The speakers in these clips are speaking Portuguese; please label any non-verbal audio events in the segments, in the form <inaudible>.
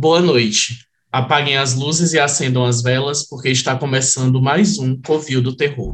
Boa noite. Apaguem as luzes e acendam as velas, porque está começando mais um Covil do Terror.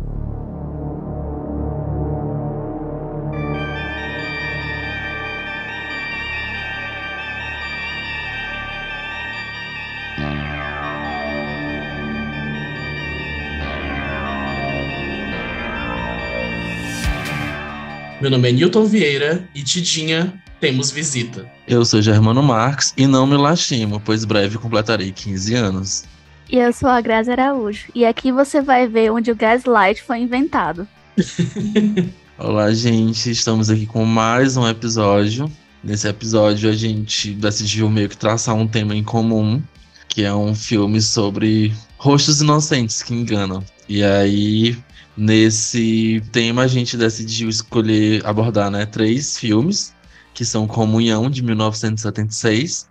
Meu nome é Newton Vieira e Tidinha, temos visita. Eu sou Germano Marques e não me lastimo, pois breve completarei 15 anos. E eu sou a Grazi Araújo, e aqui você vai ver onde o gaslight foi inventado. <laughs> Olá, gente, estamos aqui com mais um episódio. Nesse episódio a gente decidiu meio que traçar um tema em comum, que é um filme sobre rostos inocentes que enganam. E aí Nesse tema, a gente decidiu escolher abordar né, três filmes, que são Comunhão, de 1976,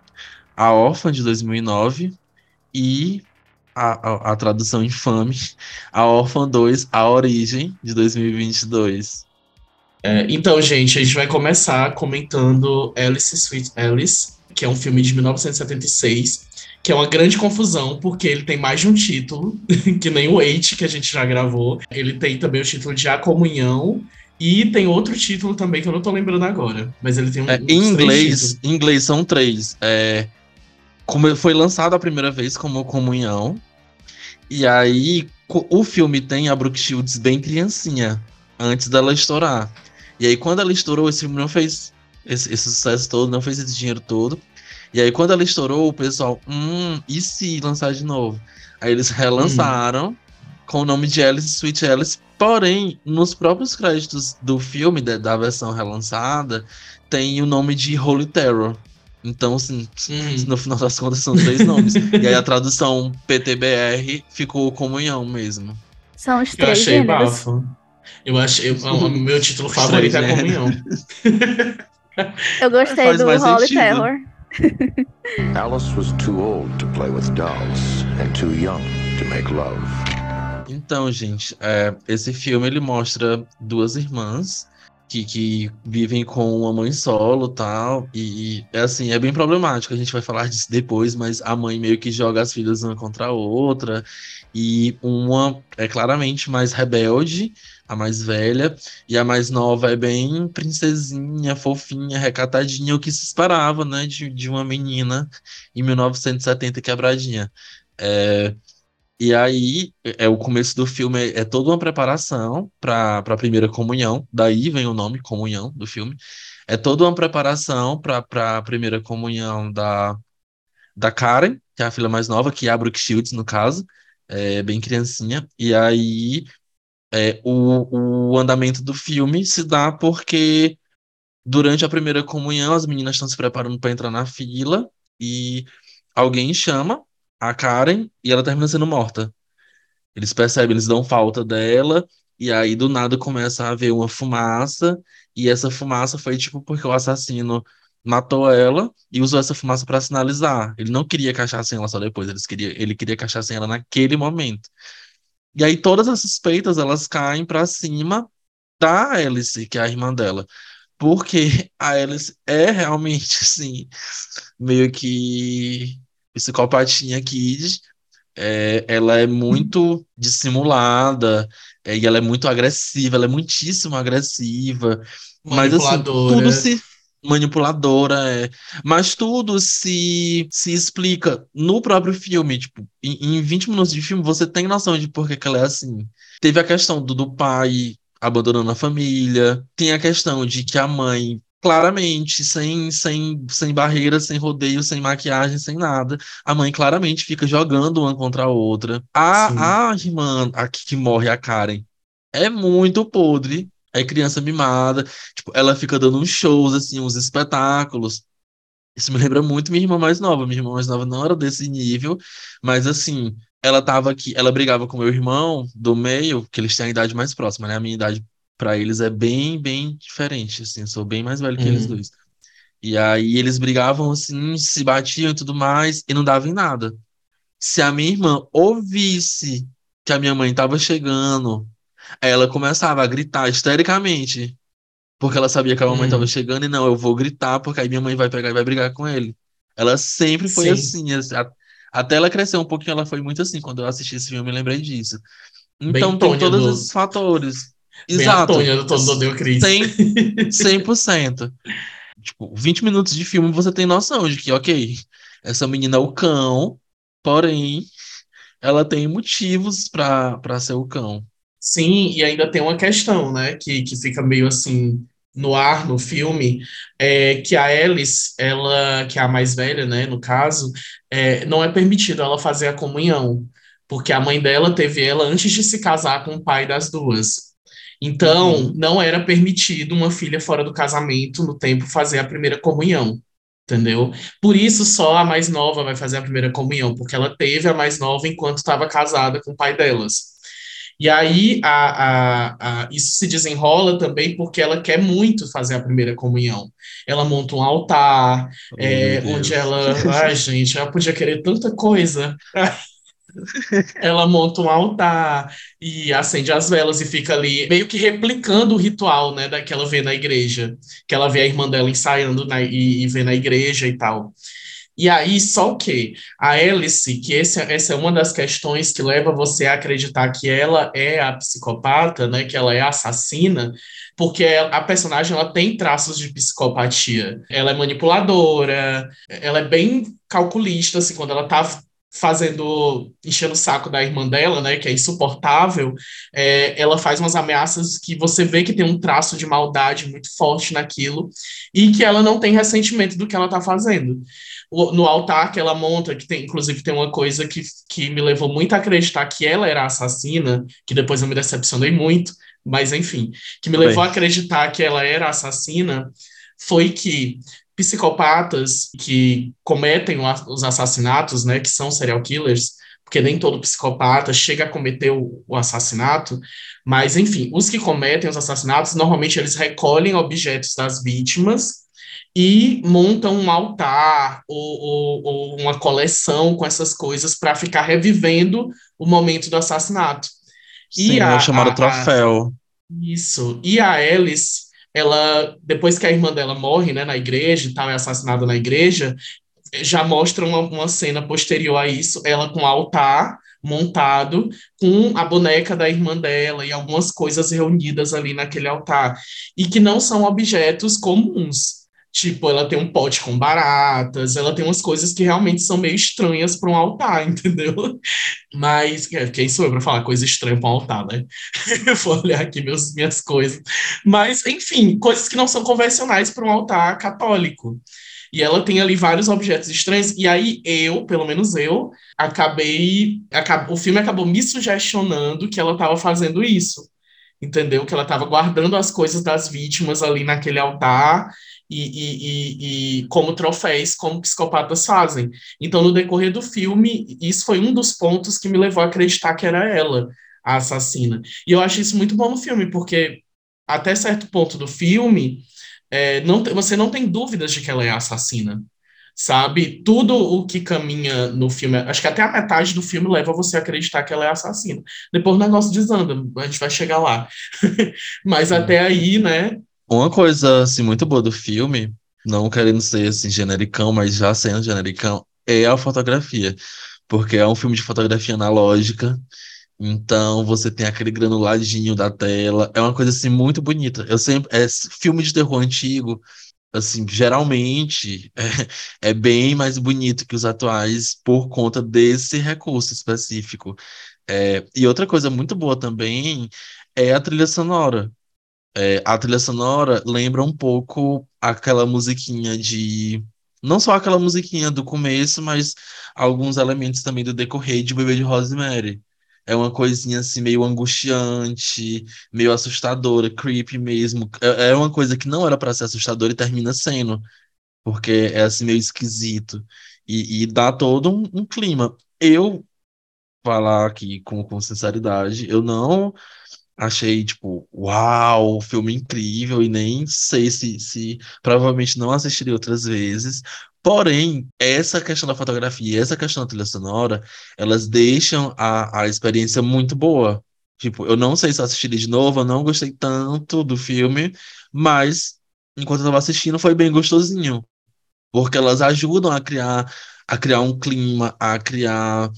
A Órfã, de 2009, e a, a, a tradução infame, A Órfã 2, A Origem, de 2022. É, então, gente, a gente vai começar comentando Alice Sweet Alice, que é um filme de 1976, que é uma grande confusão, porque ele tem mais de um título, <laughs> que nem o Eight, que a gente já gravou. Ele tem também o título de A Comunhão, e tem outro título também que eu não tô lembrando agora. Mas ele tem um. É, em inglês, em inglês são três. É, como foi lançado a primeira vez como Comunhão. E aí o filme tem a Brooke Shields bem criancinha, antes dela estourar. E aí, quando ela estourou, esse filme não fez esse, esse sucesso todo, não fez esse dinheiro todo. E aí, quando ela estourou, o pessoal, hum, e se lançar de novo? Aí eles relançaram hum. com o nome de Alice Sweet Alice. Porém, nos próprios créditos do filme, da, da versão relançada, tem o nome de Holy Terror. Então, assim, hum. no final das contas são três nomes. <laughs> e aí a tradução PTBR ficou comunhão mesmo. São os três Eu achei gêneros. bafo. Eu achei. <laughs> O meu título favorito é comunhão. <laughs> Eu gostei do Holy Terror. <laughs> Alice was too old to play with dolls and too young to make love. Então, gente, é, esse filme ele mostra duas irmãs que, que vivem com uma mãe solo tal, e, é assim, é bem problemático, a gente vai falar disso depois, mas a mãe meio que joga as filhas uma contra a outra, e uma é claramente mais rebelde, a mais velha, e a mais nova é bem princesinha, fofinha, recatadinha, o que se esperava, né, de, de uma menina em 1970 quebradinha. É, e aí, é o começo do filme é, é toda uma preparação para a primeira comunhão, daí vem o nome comunhão do filme. É toda uma preparação para a primeira comunhão da, da Karen, que é a filha mais nova, que é a Brooke Shields, no caso, é bem criancinha. E aí é, o, o andamento do filme se dá porque durante a primeira comunhão as meninas estão se preparando para entrar na fila e alguém chama a Karen e ela termina sendo morta. Eles percebem, eles dão falta dela e aí do nada começa a haver uma fumaça e essa fumaça foi tipo porque o assassino matou ela e usou essa fumaça para sinalizar. Ele não queria caixar sem ela só depois, ele queria, ele queria caixar sem ela naquele momento. E aí todas as suspeitas elas caem para cima da Alice, que é a irmã dela. Porque <laughs> a Alice é realmente, <laughs> assim, meio que psicopatinha kid. É, ela é muito dissimulada é, e ela é muito agressiva, ela é muitíssimo agressiva. Mas assim, tudo se manipuladora, é. Mas tudo se, se explica no próprio filme. Tipo, em, em 20 minutos de filme, você tem noção de por que, que ela é assim. Teve a questão do, do pai abandonando a família, tem a questão de que a mãe claramente, sem, sem, sem barreiras, sem rodeio, sem maquiagem, sem nada. A mãe claramente fica jogando uma contra a outra. A, a irmã aqui que morre, a Karen, é muito podre é criança mimada, tipo, ela fica dando uns shows, assim, uns espetáculos. Isso me lembra muito minha irmã mais nova. Minha irmã mais nova não era desse nível, mas assim, ela tava aqui, ela brigava com meu irmão do meio, que eles têm a idade mais próxima, né? A minha idade para eles é bem, bem diferente, assim, eu sou bem mais velho que uhum. eles dois. E aí eles brigavam assim, se batiam e tudo mais, e não dava em nada. Se a minha irmã ouvisse que a minha mãe tava chegando Aí ela começava a gritar histericamente. Porque ela sabia que a mamãe estava hum. chegando e não, eu vou gritar, porque aí minha mãe vai pegar e vai brigar com ele. Ela sempre foi Sim. assim. a- Até ela crescer um pouquinho, ela foi muito assim. Quando eu assisti esse filme, eu me lembrei disso. Bem Então tem Tônia todos do- esses fatores. Bem Exato. Tônia do Todo Odeio Cris. 100, 100%. Tipo, 20 minutos de filme você tem noção de que, ok, essa menina é o cão, porém, ela tem motivos pra ser o cão. Sim, e ainda tem uma questão, né, que, que fica meio assim no ar no filme, é que a Alice, ela, que é a mais velha, né, no caso, é, não é permitido ela fazer a comunhão, porque a mãe dela teve ela antes de se casar com o pai das duas. Então, Uhum. não era permitido uma filha fora do casamento no tempo fazer a primeira comunhão. Entendeu? Por isso só a mais nova vai fazer a primeira comunhão, porque ela teve a mais nova enquanto estava casada com o pai delas. E aí a, a, a, isso se desenrola também porque ela quer muito fazer a primeira comunhão. Ela monta um altar, Oh, é, onde ela. Ai, gente, ela podia querer tanta coisa. <laughs> Ela monta um altar e acende as velas e fica ali meio que replicando o ritual, né, da que ela vê na igreja, que ela vê a irmã dela ensaiando na, e, e vê na igreja e tal. E aí, só o quê? A Alice, que esse, essa é uma das questões que leva você a acreditar que ela é a psicopata, né, que ela é assassina, porque a personagem ela tem traços de psicopatia. Ela é manipuladora, ela é bem calculista, assim, quando ela tá fazendo, enchendo o saco da irmã dela, né, que é insuportável, é, ela faz umas ameaças que você vê que tem um traço de maldade muito forte naquilo e que ela não tem ressentimento do que ela tá fazendo. O- No altar que ela monta, que tem, inclusive tem uma coisa que, que me levou muito a acreditar que ela era assassina, que depois eu me decepcionei muito, mas enfim, que me Bem. levou a acreditar que ela era assassina, foi que psicopatas que cometem a- os assassinatos, né, que são serial killers, porque nem todo psicopata chega a cometer o, o assassinato, mas enfim, os que cometem os assassinatos, normalmente eles recolhem objetos das vítimas e montam um altar ou, ou- ou uma coleção com essas coisas para ficar revivendo o momento do assassinato. E Sim, é a- o chamado a- a- troféu. Isso. E a Alice, ela, depois que a irmã dela morre, né, na igreja e tal, é assassinada na igreja, já mostra uma, uma cena posterior a isso, ela com o altar montado, com a boneca da irmã dela e algumas coisas reunidas ali naquele altar, e que não são objetos comuns. Tipo, ela tem um pote com baratas, ela tem umas coisas que realmente são meio estranhas para um altar, <laughs> entendeu? Mas é, quem sou eu para falar coisa estranha para um altar, né? <laughs> Eu vou olhar aqui meus, minhas coisas. Mas, enfim, coisas que não são convencionais para um altar católico. E ela tem ali vários objetos estranhos. E aí eu, pelo menos eu, acabei. acab- o filme acabou me sugestionando que ela estava fazendo isso. Entendeu? Que ela estava guardando as coisas das vítimas ali naquele altar e, e, e, como troféus, como psicopatas fazem. Então, no decorrer do filme, isso foi um dos pontos que me levou a acreditar que era ela a assassina. E eu acho isso muito bom no filme, porque até certo ponto do filme, é, não você não tem dúvidas de que ela é a assassina. Sabe? Tudo o que caminha no filme, acho que até a metade do filme leva você a acreditar que ela é assassina. Depois o negócio desanda, a gente vai chegar lá. <laughs> Mas até aí, né? Uma coisa assim, muito boa do filme, não querendo ser assim, genericão, mas já sendo genericão, é a fotografia. Porque é um filme de fotografia analógica, então você tem aquele granuladinho da tela, é uma coisa assim muito bonita. Eu sempre, é filme de terror antigo, assim, geralmente <laughs> é, é bem mais bonito que os atuais por conta desse recurso específico. É, e outra coisa muito boa também é a trilha sonora. É, a trilha sonora lembra um pouco aquela musiquinha de. Não só aquela musiquinha do começo, mas alguns elementos também do decorrer de Bebê de Rosemary. É uma coisinha assim meio angustiante, meio assustadora, creepy mesmo. É, é uma coisa que não era para ser assustadora e termina sendo, porque é assim meio esquisito. E, e dá todo um, um clima. Eu, falar aqui com, com sinceridade, eu não achei, tipo, uau, filme incrível, e nem sei se, se provavelmente não assistiria outras vezes. Porém, essa questão da fotografia e essa questão da trilha sonora, elas deixam a, a experiência muito boa. Tipo, eu não sei se eu assistiria de novo, eu não gostei tanto do filme, mas enquanto eu tava assistindo foi bem gostosinho. porque elas ajudam a criar, a criar um clima, a criar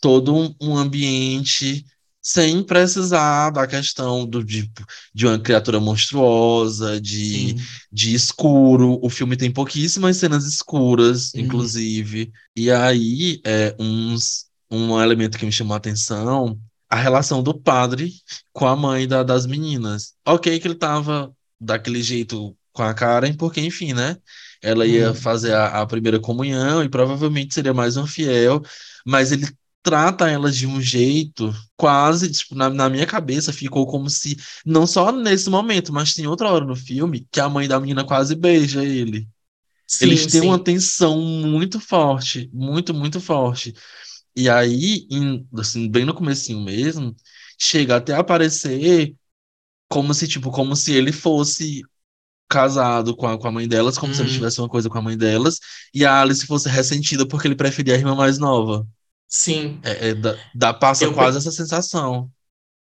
todo um ambiente sem precisar da questão do, de, de uma criatura monstruosa, de, de escuro. O filme tem pouquíssimas cenas escuras, Uhum. inclusive. E aí, é, uns, um elemento que me chamou a atenção, a relação do padre com a mãe da- das meninas. Ok que ele tava daquele jeito com a Karen, porque, enfim, né? Ela ia Uhum. fazer a, a primeira comunhão e provavelmente seria mais um fiel, mas ele trata elas de um jeito quase, tipo, na, na minha cabeça ficou como se, não só nesse momento, mas tem outra hora no filme que a mãe da menina quase beija ele. Sim, Eles têm sim. uma tensão muito forte, muito, muito forte. E aí, em- assim, bem no comecinho mesmo, chega até a aparecer como se, tipo, como se ele fosse casado com a, com a mãe delas, como se ele Uhum. tivesse uma coisa com a mãe delas, e a Alice fosse ressentida porque ele preferia a irmã mais nova. Sim. É, é, dá, dá- passa Eu quase essa sensação.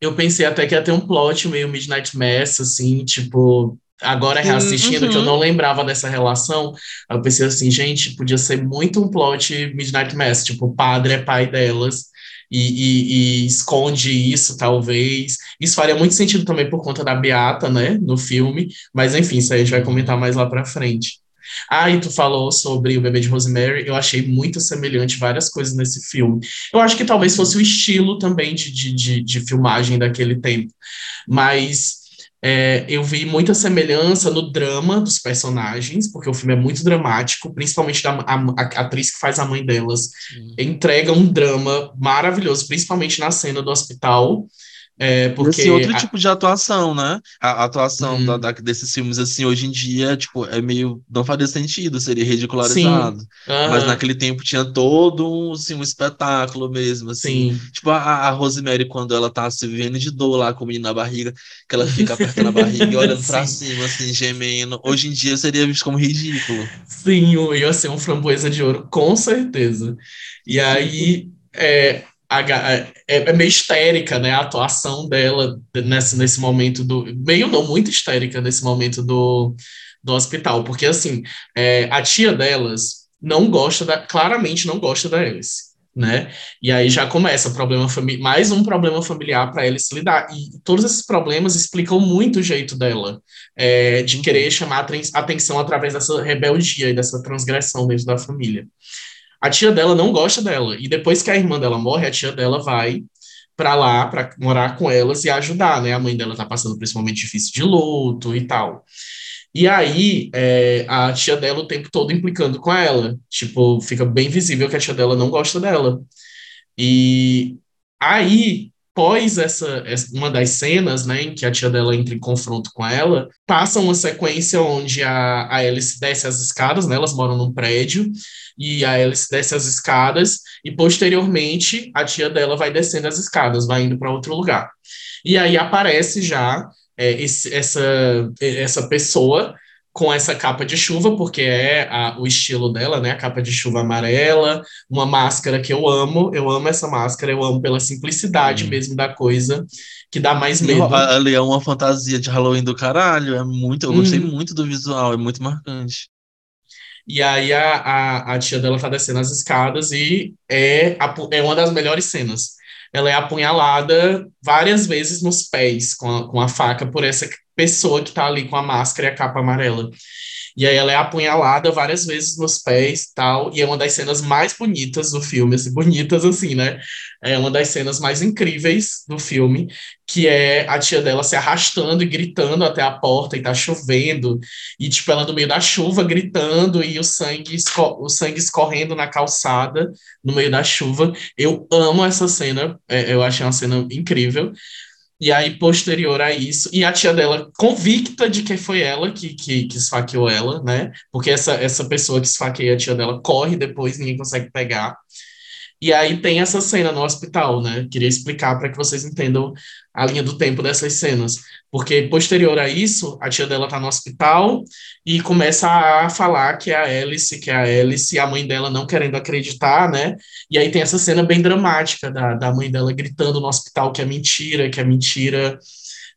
Eu pensei até que ia ter um plot meio Midnight Mass, assim, tipo, agora Sim, reassistindo, que eu uhum. não lembrava dessa relação. Eu pensei assim, gente, podia ser muito um plot Midnight Mass, tipo, o padre é pai delas. E, e- e esconde isso, talvez. Isso faria muito sentido também por conta da Beata, né, no filme. Mas enfim, isso aí a gente vai Uhum. comentar mais lá pra frente. Ah, e tu falou sobre o bebê de Rosemary. Eu achei muito semelhante várias coisas nesse filme. Eu acho que talvez fosse o estilo também de, de, de, de filmagem daquele tempo. Mas é, eu vi muita semelhança no drama dos personagens, porque o filme é muito dramático, principalmente da, a, a atriz que faz a mãe delas entrega um drama maravilhoso, principalmente na cena do hospital. É, porque Esse outro a- tipo de atuação, né? A atuação Uhum. da- da- desses filmes, assim, hoje em dia, tipo, é meio... Não faria sentido, seria ridicularizado. Mas Aham, naquele tempo tinha todo um, assim, um espetáculo mesmo, assim. sim. Tipo, a, a Rosemary, quando ela tá se vivendo de dor lá com o menino na barriga, que ela fica apertando a barriga e olhando pra <laughs> Sim. cima, assim, gemendo. Hoje em dia seria visto como ridículo. Sim, eu ia ser um framboesa de ouro, com certeza. E aí, é, a ga- é, é meio histérica, né, a atuação dela nesse, nesse momento do... Meio não, muito histérica nesse momento do, do hospital, porque, assim, é, a tia delas não gosta da... Claramente não gosta da Alice, né? E aí já começa problema mais um problema familiar para Alice lidar. E todos esses problemas explicam muito o jeito dela é, de querer chamar aten- atenção através dessa rebeldia e dessa transgressão dentro da família. A tia dela não gosta dela, e depois que a irmã dela morre, a tia dela vai para lá para morar com elas e ajudar, né? A mãe dela tá passando momento difícil de luto e tal. E aí, é, a tia dela o tempo todo implicando com ela. Tipo, fica bem visível que a tia dela não gosta dela. E aí, pós essa, essa- uma das cenas, né, em que a tia dela entra em confronto com ela, passa uma sequência onde a, a Alice desce as escadas, né, elas moram num prédio, e a Alice desce as escadas, e posteriormente a tia dela vai descendo as escadas, vai indo para outro lugar. E aí aparece já é, esse- essa, essa pessoa com essa capa de chuva, porque é a- o estilo dela, né? A capa de chuva amarela, uma máscara que eu amo, eu amo essa máscara, eu amo pela simplicidade Sim. mesmo da coisa, que dá mais medo. a- Ali é uma fantasia de Halloween do caralho. É muito, eu gostei Uhum. muito do visual, é muito marcante. E aí a, a, a tia dela tá descendo as escadas e é, apu- é uma das melhores cenas. Ela é apunhalada várias vezes nos pés com a, com a faca por essa pessoa que tá ali com a máscara e a capa amarela. E aí ela é apunhalada várias vezes nos pés tal, e é uma das cenas mais bonitas do filme, assim, bonitas assim, né? É uma das cenas mais incríveis do filme, que é a tia dela se arrastando e gritando até a porta e tá chovendo, e tipo ela no meio da chuva gritando e o sangue, o sangue escorrendo na calçada no meio da chuva. Eu amo essa cena, é, eu achei uma cena incrível. E aí, posterior a isso, e a tia dela convicta de que foi ela que, que, que esfaqueou ela, né? Porque essa, essa pessoa que esfaqueia a tia dela corre depois, ninguém consegue pegar. E aí tem essa cena no hospital, né? Queria explicar para que vocês entendam a linha do tempo dessas cenas. Porque posterior a isso, a tia dela tá no hospital e começa a falar que é a Alice, que é a Alice, e a mãe dela não querendo acreditar, né? E aí tem essa cena bem dramática da, da mãe dela gritando no hospital que é mentira, que é mentira.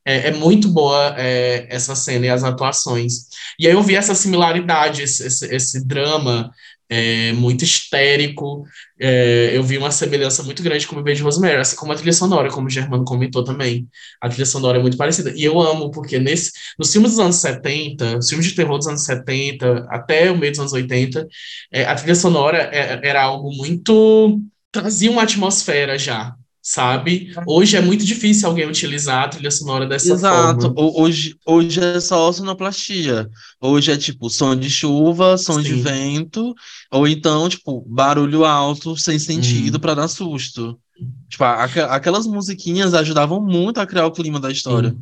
É, é muito boa é, essa cena e as atuações. E aí eu vi essa similaridade, esse, esse, esse drama é, muito histérico. É, eu vi uma semelhança muito grande com o Bebê de Rosemary, assim como a trilha sonora, como o Germano comentou também. A trilha sonora é muito parecida. E eu amo, porque nesse, nos filmes dos anos 70, os filmes de terror dos anos 70, até o meio dos anos 80, é, a trilha sonora é, era algo muito. trazia uma atmosfera já sabe? Hoje é muito difícil alguém utilizar a trilha sonora dessa Exato. forma. Hoje, hoje é só sonoplastia. Hoje é tipo som de chuva, som de Sim. vento, ou então, tipo, barulho alto sem sentido Uhum. pra dar susto. Tipo, aque- aquelas musiquinhas ajudavam muito a criar o clima da história. Sim.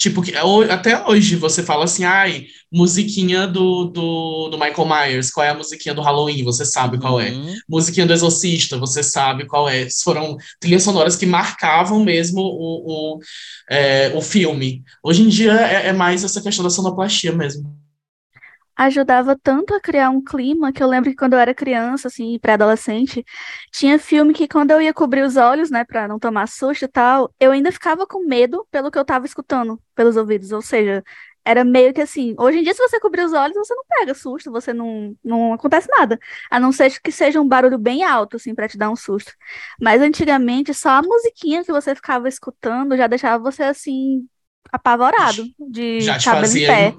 Tipo, que, ho- até hoje você fala assim, ai, musiquinha do, do, do Michael Myers, qual é a musiquinha do Halloween? Você sabe qual é. Uhum. Musiquinha do Exorcista, você sabe qual é. Foram trilhas sonoras que marcavam mesmo o, o, é, o filme. Hoje em dia é, é mais essa questão da sonoplastia mesmo. Ajudava tanto a criar um clima que eu lembro que quando eu era criança, assim, pré-adolescente, tinha filme que quando eu ia cobrir os olhos, né, pra não tomar susto e tal, eu ainda ficava com medo pelo que eu tava escutando pelos ouvidos. Ou seja, era meio que assim, hoje em dia, se você cobrir os olhos, você não pega susto, você não, não acontece nada. A não ser que seja um barulho bem alto, assim, pra te dar um susto. Mas antigamente, só a musiquinha que você ficava escutando já deixava você, assim, apavorado, de Já te cabelo em pé.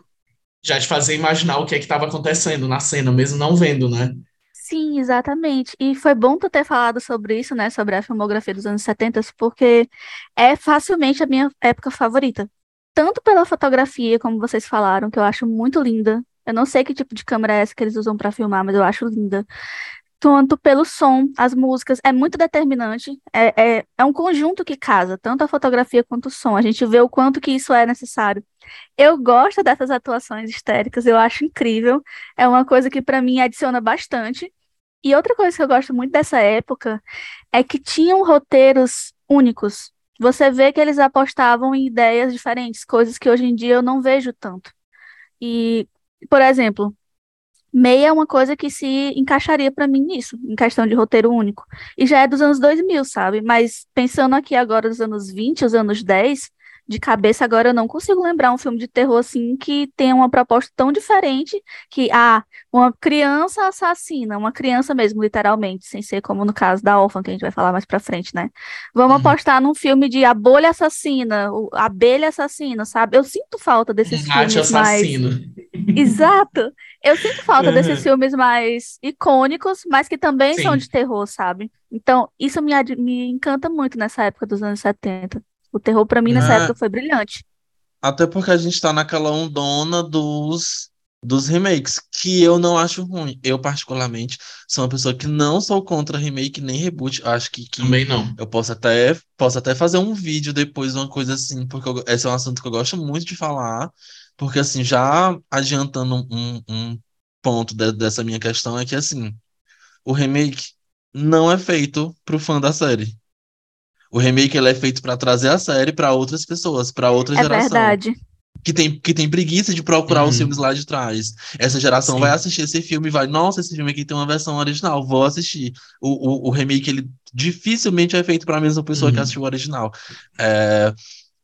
Já te fazia imaginar o que é que estava acontecendo na cena, mesmo não vendo, né? Sim, exatamente. E foi bom tu ter falado sobre isso, né? Sobre a filmografia dos anos 70, porque é facilmente a minha época favorita. Tanto pela fotografia, como vocês falaram, que eu acho muito linda. Eu não sei que tipo de câmera é essa que eles usam para filmar, mas eu acho linda. Tanto pelo som, as músicas, é muito determinante. É, é, é um conjunto que casa, tanto a fotografia quanto o som. A gente vê o quanto que isso é necessário. Eu gosto dessas atuações histéricas, eu acho incrível. É uma coisa que para mim adiciona bastante. E outra coisa que eu gosto muito dessa época é que tinham roteiros únicos. Você vê que eles apostavam em ideias diferentes, coisas que hoje em dia eu não vejo tanto. E, por exemplo, Meia é uma coisa que se encaixaria para mim nisso, em questão de roteiro único. E já é dos anos 2000, sabe? Mas pensando aqui agora dos anos 20, os anos 10, de cabeça agora eu não consigo lembrar um filme de terror assim que tenha uma proposta tão diferente que, ah, uma criança assassina, uma criança mesmo, literalmente, sem ser como no caso da órfã, que a gente vai falar mais pra frente, né? Vamos Uhum. apostar num filme de a bolha assassina, o- abelha assassina, sabe? Eu sinto falta desses Um filmes mais. Exato. Eu sinto falta desses Uhum. filmes mais icônicos, mas que também são Sim. de terror, sabe? Então, isso me, me encanta muito nessa época dos anos 70. O terror, pra mim, nessa É. época foi brilhante. Até porque a gente tá naquela ondona dos, dos remakes, que eu não acho ruim. Eu, particularmente, sou uma pessoa que não sou contra remake nem reboot. Acho que, que Também não. eu posso até, posso até fazer um vídeo depois, uma coisa assim, porque eu- esse é um assunto que eu gosto muito de falar. Porque, assim, já adiantando um, um ponto de- dessa minha questão, é que, assim, o remake não é feito pro fã da série. O remake ele é feito para trazer a série para outras pessoas, para outra É geração verdade. que tem, que tem preguiça de procurar os Uhum. filmes lá de trás. Essa geração Sim. vai assistir esse filme e vai, nossa, esse filme aqui tem uma versão original, vou assistir. O, o, o remake, ele dificilmente é feito para a mesma pessoa que Uhum. assistiu o original. É,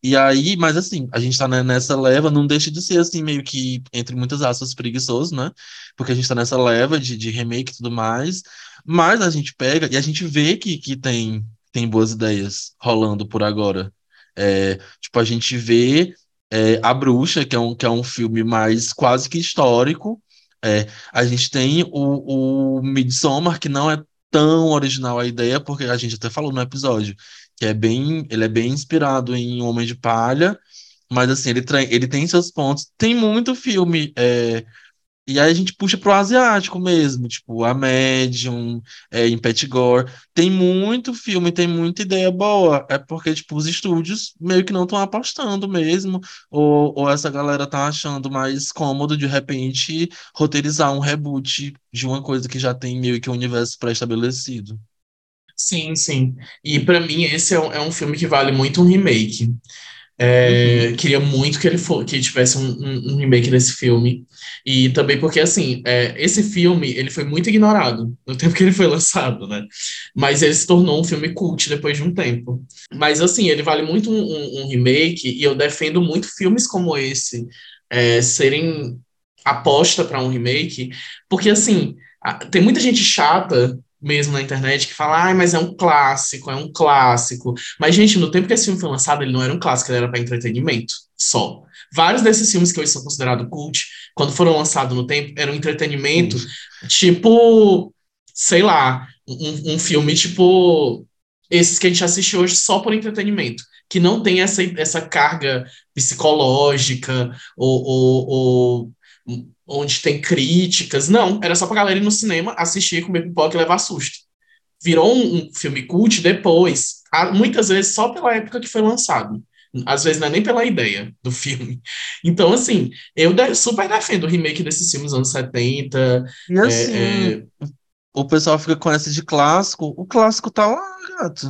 e aí, mas assim, a gente tá ne- nessa leva, não deixa de ser assim, meio que, entre muitas aspas, preguiçoso, né? Porque a gente tá nessa leva de, de remake e tudo mais, mas a gente pega e a gente vê que, que tem, tem boas ideias rolando por agora. É, tipo, a gente vê é, A Bruxa, que é um, que é um filme mais quase que histórico. É, a gente tem o, o Midsommar, que não é tão original a ideia, porque a gente até falou no episódio, que é bem, ele é bem inspirado em Homem de Palha, mas assim, ele, ele tem seus pontos. Tem muito filme, é, e aí a gente puxa pro asiático mesmo, tipo, A Medium, é, em Gore. Tem muito filme, tem muita ideia boa. É porque, tipo, os estúdios meio que não estão apostando mesmo, ou, ou essa galera tá achando mais cômodo, de repente, roteirizar um reboot de uma coisa que já tem meio que um universo É, uhum. Queria muito que ele for, que tivesse um, um, um, remake desse filme. E também porque, assim, é, esse filme ele foi muito ignorado no tempo que ele foi lançado, né? Mas ele se tornou um filme cult depois de um tempo. Mas, assim, ele vale muito um, um remake e eu defendo muito filmes como esse é, serem aposta para um remake, porque, assim, tem muita gente chata mesmo na internet que fala, ah, mas é um clássico, é um clássico. Mas, gente, no tempo que esse filme foi lançado, ele não era um clássico, ele era para entretenimento só. Vários desses filmes que hoje são considerados cult, quando foram lançados no tempo, eram entretenimento, tipo, sei lá, um, um filme tipo esses que a gente assiste hoje só por entretenimento, que não tem essa, essa carga psicológica ou, ou, ou onde tem críticas. Não, era só pra galera ir no cinema, assistir, comer pipoca e levar susto. Virou um, um filme cult depois, muitas vezes só pela época que foi lançado. Às vezes não é nem pela ideia do filme. Então, assim, eu super defendo o remake desses filmes dos anos 70. E assim, é, é... o pessoal fica com essa de clássico. O clássico tá lá, gato.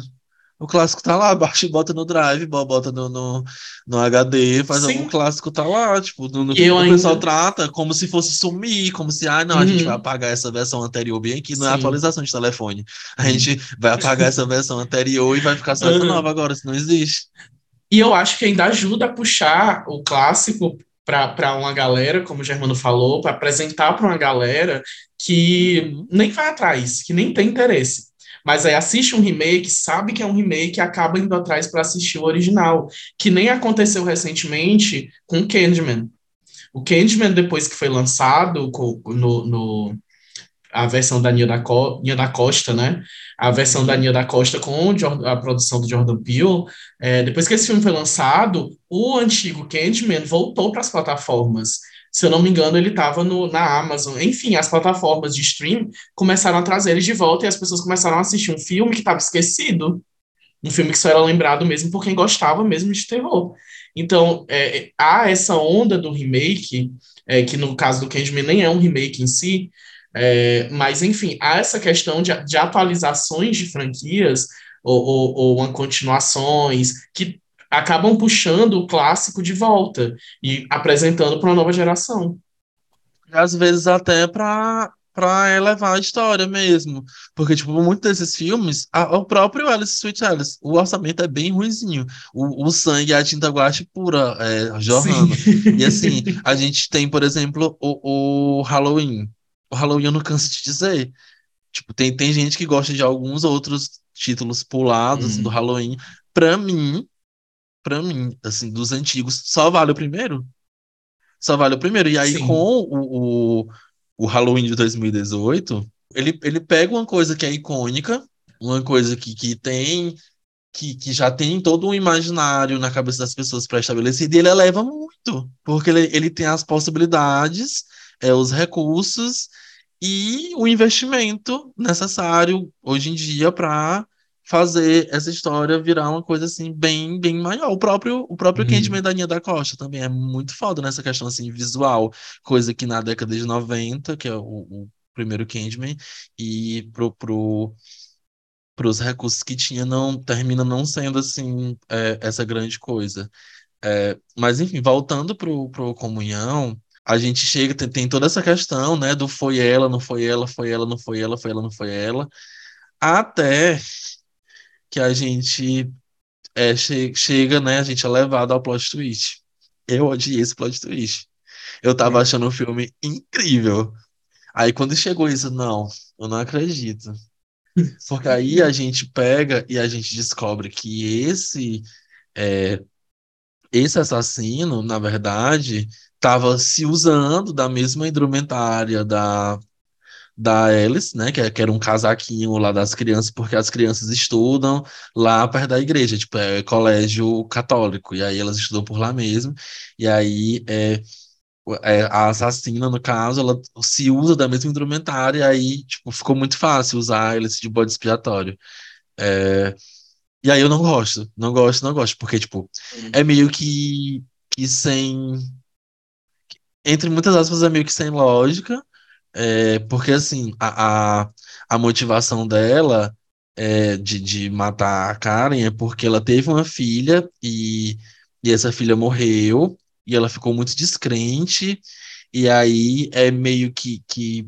O clássico tá lá, baixa e bota no drive, bota no, no, no HD, faz Sim. o clássico tá lá, tipo, no, no o ainda... pessoal trata como se fosse sumir, como se, ah, não, uhum. a gente vai uhum. apagar essa versão anterior bem aqui, não é Sim. é atualização de telefone. A uhum. gente vai apagar essa versão anterior e vai ficar só essa uhum. nova agora, se não existe. E eu acho que ainda ajuda a puxar o clássico para uma galera, como o Germano falou, para apresentar para uma galera que uhum. nem vai atrás, que nem tem interesse. Mas aí assiste um remake, sabe que é um remake e acaba indo atrás para assistir o original, que nem aconteceu recentemente com Candyman. O Candyman, depois que foi lançado no, no a versão da Nia da, Co Nia da Costa, né? A versão da Nia da Costa com a produção do Jordan Peele. É, depois que esse filme foi lançado, o antigo Candyman voltou para as plataformas se eu não me engano, ele estava na Amazon. Enfim, as plataformas de stream começaram a trazer ele de volta e as pessoas começaram a assistir um filme que estava esquecido. Um filme que só era lembrado mesmo por quem gostava mesmo de terror. Então, é, há essa onda do remake, é, que no caso do Candyman nem é um remake em si, é, mas enfim, há essa questão de, de atualizações de franquias ou, ou, ou continuações que acabam puxando o clássico de volta e apresentando para uma nova geração. Às vezes até para para elevar a história mesmo. Porque, tipo, muitos desses filmes, a, o próprio Alice Sweet Alice, o orçamento é bem ruimzinho. O, o sangue e a tinta guache pura, é, jorrando. E assim, a gente tem, por exemplo, o, o Halloween. O Halloween eu não canso de dizer. Tipo, tem, tem gente que gosta de alguns outros títulos pulados hum. do Halloween. Pra mim, para mim, assim, dos antigos, só vale o primeiro. Só vale o primeiro. E aí, Sim. com o, o, o Halloween de 2018, ele, ele pega uma coisa que é icônica, uma coisa que, que tem. Que, que já tem todo um imaginário na cabeça das pessoas pré-estabelecido, e ele eleva muito, porque ele, ele tem as possibilidades, é, os recursos e o investimento necessário hoje em dia para fazer essa história virar uma coisa assim bem bem maior. O próprio o próprio uhum. Candyman da Nia da Costa também é muito foda nessa questão assim visual, coisa que na década de 90, que é o, o primeiro Candyman, e pro, pro os recursos que tinha não termina não sendo assim é, essa grande coisa. É, mas enfim, voltando pro, pro comunhão, a gente chega tem, tem toda essa questão, né, do foi ela, não foi ela, foi ela, não foi ela, foi ela, não foi ela, até que a gente é, che chega, né? A gente é levado ao plot twist. Eu odiei esse plot twist. Eu tava achando o filme incrível. Aí quando chegou isso, não, eu não acredito. Porque aí a gente pega e a gente descobre que esse é, esse assassino, na verdade, estava se usando da mesma indumentária da da Alice, né, que, é, que era um casaquinho lá das crianças, porque as crianças estudam lá perto da igreja, tipo, é colégio católico, e aí elas estudam por lá mesmo, e aí é, é, a assassina, no caso, ela se usa da mesma indumentária, e aí, tipo, ficou muito fácil usar Alice de bode expiatório. É, e aí eu não gosto, não gosto, não gosto, porque, tipo, é meio que, que sem... Entre muitas aspas, é meio que sem lógica, é, porque, assim, a, a, a motivação dela é, de, de matar a Karen é porque ela teve uma filha e, E essa filha morreu, e ela ficou muito descrente, e aí é meio que, que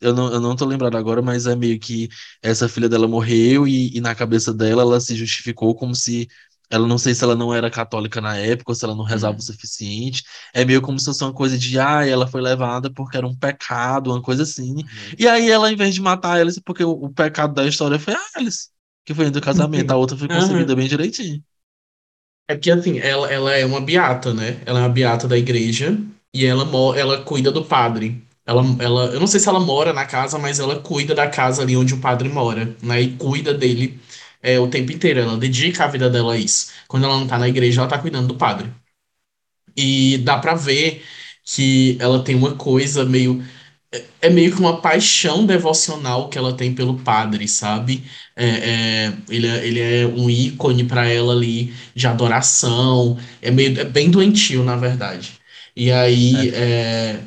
eu não, eu não tô lembrado agora, mas é meio que essa filha dela morreu e, e na cabeça dela ela se justificou como se ela não sei se ela não era católica na época ou se ela não rezava uhum. o suficiente. É meio como se fosse uma coisa de, ah, ela foi levada porque era um pecado, uma coisa assim. Uhum. E aí ela, em vez de matar a Alice, porque o, o pecado da história foi a Alice, que foi do casamento, a outra foi concebida uhum. bem direitinho. É porque, assim, ela, ela é uma beata, né? Ela é uma beata da igreja e ela, ela cuida do padre. Ela, ela, eu não sei se ela mora na casa, mas ela cuida da casa ali onde o padre mora, né? E cuida dele é, o tempo inteiro. Ela dedica a vida dela a isso. Quando ela não tá na igreja, ela tá cuidando do padre. E dá pra ver que ela tem uma coisa meio. É, é meio que uma paixão devocional que ela tem pelo padre, sabe? É, é, ele, é, ele é um ícone para ela ali de adoração. É meio é bem doentio, na verdade. E aí. É.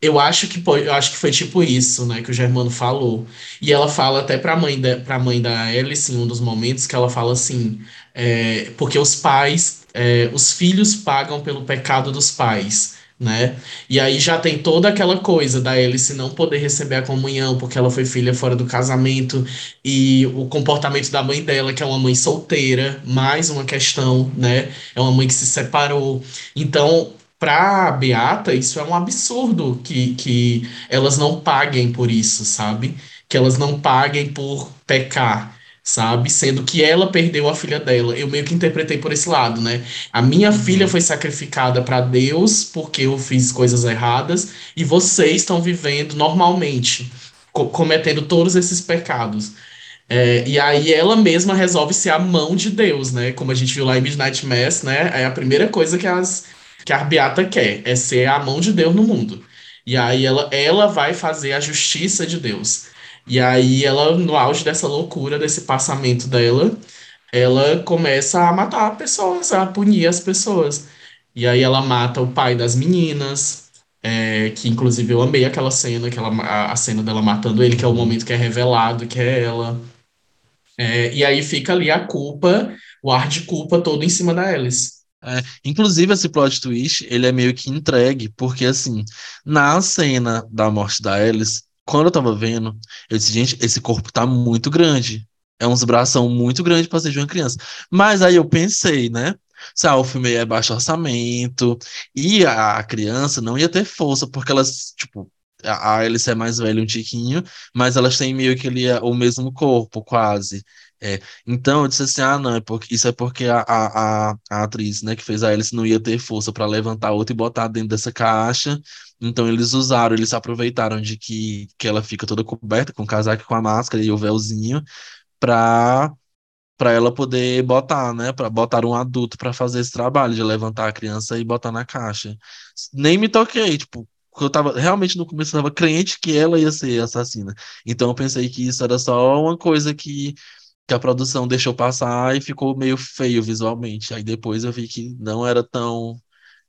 eu acho que eu acho que foi tipo isso, né, que o Germano falou. E ela fala até para a mãe da para mãe da Alice em um dos momentos que ela fala assim, é, porque os pais, é, os filhos pagam pelo pecado dos pais, né? E aí já tem toda aquela coisa da Alice não poder receber a comunhão porque ela foi filha fora do casamento e o comportamento da mãe dela, que é uma mãe solteira, mais uma questão, né? É uma mãe que se separou. Então, para a Beata, isso é um absurdo que, que elas não paguem por isso, sabe? Que elas não paguem por pecar, sabe? Sendo que ela perdeu a filha dela. Eu meio que interpretei por esse lado, né? A minha uhum. filha foi sacrificada para Deus porque eu fiz coisas erradas e vocês estão vivendo normalmente, co cometendo todos esses pecados. É, e aí ela mesma resolve ser a mão de Deus, né? Como a gente viu lá em Midnight Mass, né? É a primeira coisa que as que a Beata quer, é ser a mão de Deus no mundo. E aí ela, ela vai fazer a justiça de Deus. E aí ela, no auge dessa loucura, desse passamento dela, ela começa a matar pessoas, a punir as pessoas. E aí ela mata o pai das meninas, é, que inclusive eu amei aquela cena, aquela, a, a, cena dela matando ele, que é o momento que é revelado que é ela. É, e aí fica ali a culpa, o ar de culpa todo em cima da Alice. É, inclusive, esse plot twist, ele é meio que entregue, porque, assim, na cena da morte da Alice, quando eu tava vendo, eu disse, gente, esse corpo tá muito grande. É uns bração muito grande pra ser de uma criança. Mas aí eu pensei, né? Se ah, o filme é baixo orçamento, e a criança não ia ter força, porque elas, tipo, a Alice é mais velha um tiquinho, mas elas têm meio que ali, o mesmo corpo, quase. É, então eu disse assim, ah, não, é porque, isso é porque a, a, a, atriz, né, que fez a Alice não ia ter força para levantar outra e botar dentro dessa caixa, então eles usaram, eles aproveitaram de que, que ela fica toda coberta com o casaco com a máscara e o véuzinho para para ela poder botar, né, para botar um adulto para fazer esse trabalho de levantar a criança e botar na caixa. Nem me toquei, tipo, eu tava realmente no começo eu tava crente que ela ia ser assassina. Então eu pensei que isso era só uma coisa que que a produção deixou passar e ficou meio feio visualmente. Aí depois eu vi que não era tão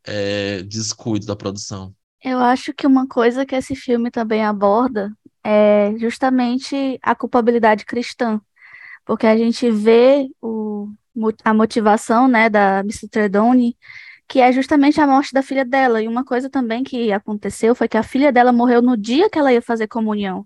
é, descuido da produção. Eu acho que uma coisa que esse filme também aborda é justamente a culpabilidade cristã, porque a gente vê o, a motivação né, da Mr. Tredoni, que é justamente a morte da filha dela. E uma coisa também que aconteceu foi que a filha dela morreu no dia que ela ia fazer comunhão.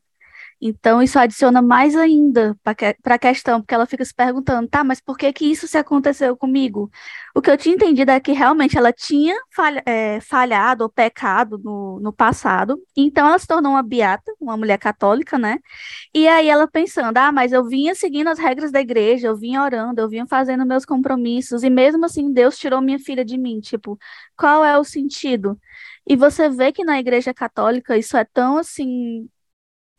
Então, isso adiciona mais ainda para a questão, porque ela fica se perguntando, tá, mas por que que isso se aconteceu comigo? O que eu tinha entendido é que realmente ela tinha falha, é, falhado ou pecado no, no passado, então ela se tornou uma beata, uma mulher católica, né? E aí ela pensando, ah, mas eu vinha seguindo as regras da igreja, eu vinha orando, eu vinha fazendo meus compromissos, e mesmo assim Deus tirou minha filha de mim, tipo, qual é o sentido? E você vê que na igreja católica isso é tão assim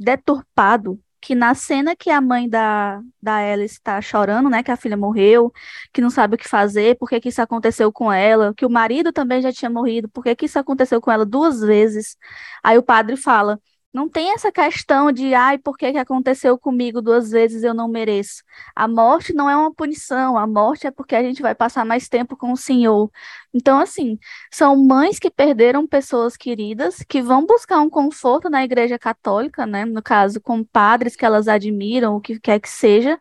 deturpado que na cena que a mãe da, da Alice está chorando, né, que a filha morreu, que não sabe o que fazer, por que isso aconteceu com ela, que o marido também já tinha morrido, por que isso aconteceu com ela duas vezes. Aí o padre fala: não tem essa questão de, ai, por que que aconteceu comigo duas vezes eu não mereço. A morte não é uma punição, a morte é porque a gente vai passar mais tempo com o Senhor. Então, assim, são mães que perderam pessoas queridas, que vão buscar um conforto na igreja católica, né? No caso, com padres que elas admiram, o que quer que seja,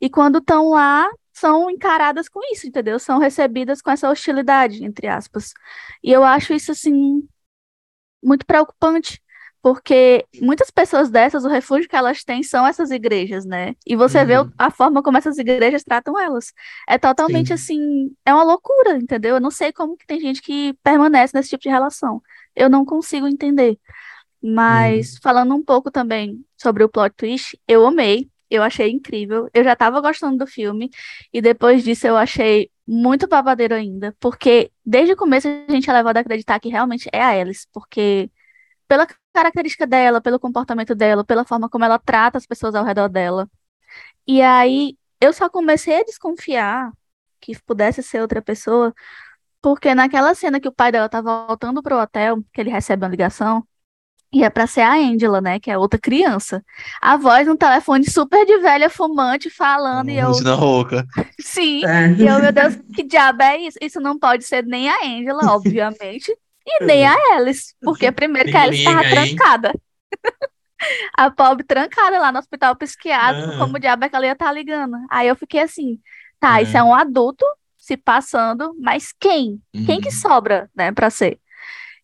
e quando estão lá, são encaradas com isso, entendeu? São recebidas com essa hostilidade, entre aspas. E eu acho isso, assim, muito preocupante, porque muitas pessoas dessas, o refúgio que elas têm são essas igrejas, né? E você uhum. vê a forma como essas igrejas tratam elas. É totalmente Sim. assim, é uma loucura, entendeu? Eu não sei como que tem gente que permanece nesse tipo de relação. Eu não consigo entender. Mas uhum. falando um pouco também sobre o plot twist, eu amei, eu achei incrível. Eu já tava gostando do filme e depois disso eu achei muito babadeiro ainda, porque desde o começo a gente é levado a acreditar que realmente é a Alice, porque pela característica dela, pelo comportamento dela, pela forma como ela trata as pessoas ao redor dela. E aí eu só comecei a desconfiar que pudesse ser outra pessoa, porque naquela cena que o pai dela tá voltando pro hotel, que ele recebe uma ligação, e é pra ser a Angela, né? Que é outra criança. A voz no telefone super de velha fumante falando. e eu. na rouca. Sim. É. E eu, meu Deus, que diabo é isso? Isso não pode ser nem a Angela, <laughs> obviamente. E nem a Alice. Porque primeiro que a Alice estava trancada. <laughs> a pobre trancada lá no hospital psiquiátrico, ah. como o diabo é que ela ia estar tá ligando. Aí eu fiquei assim, tá, isso é um adulto se passando, mas quem? Uhum. Quem que uhum. sobra, né, pra ser?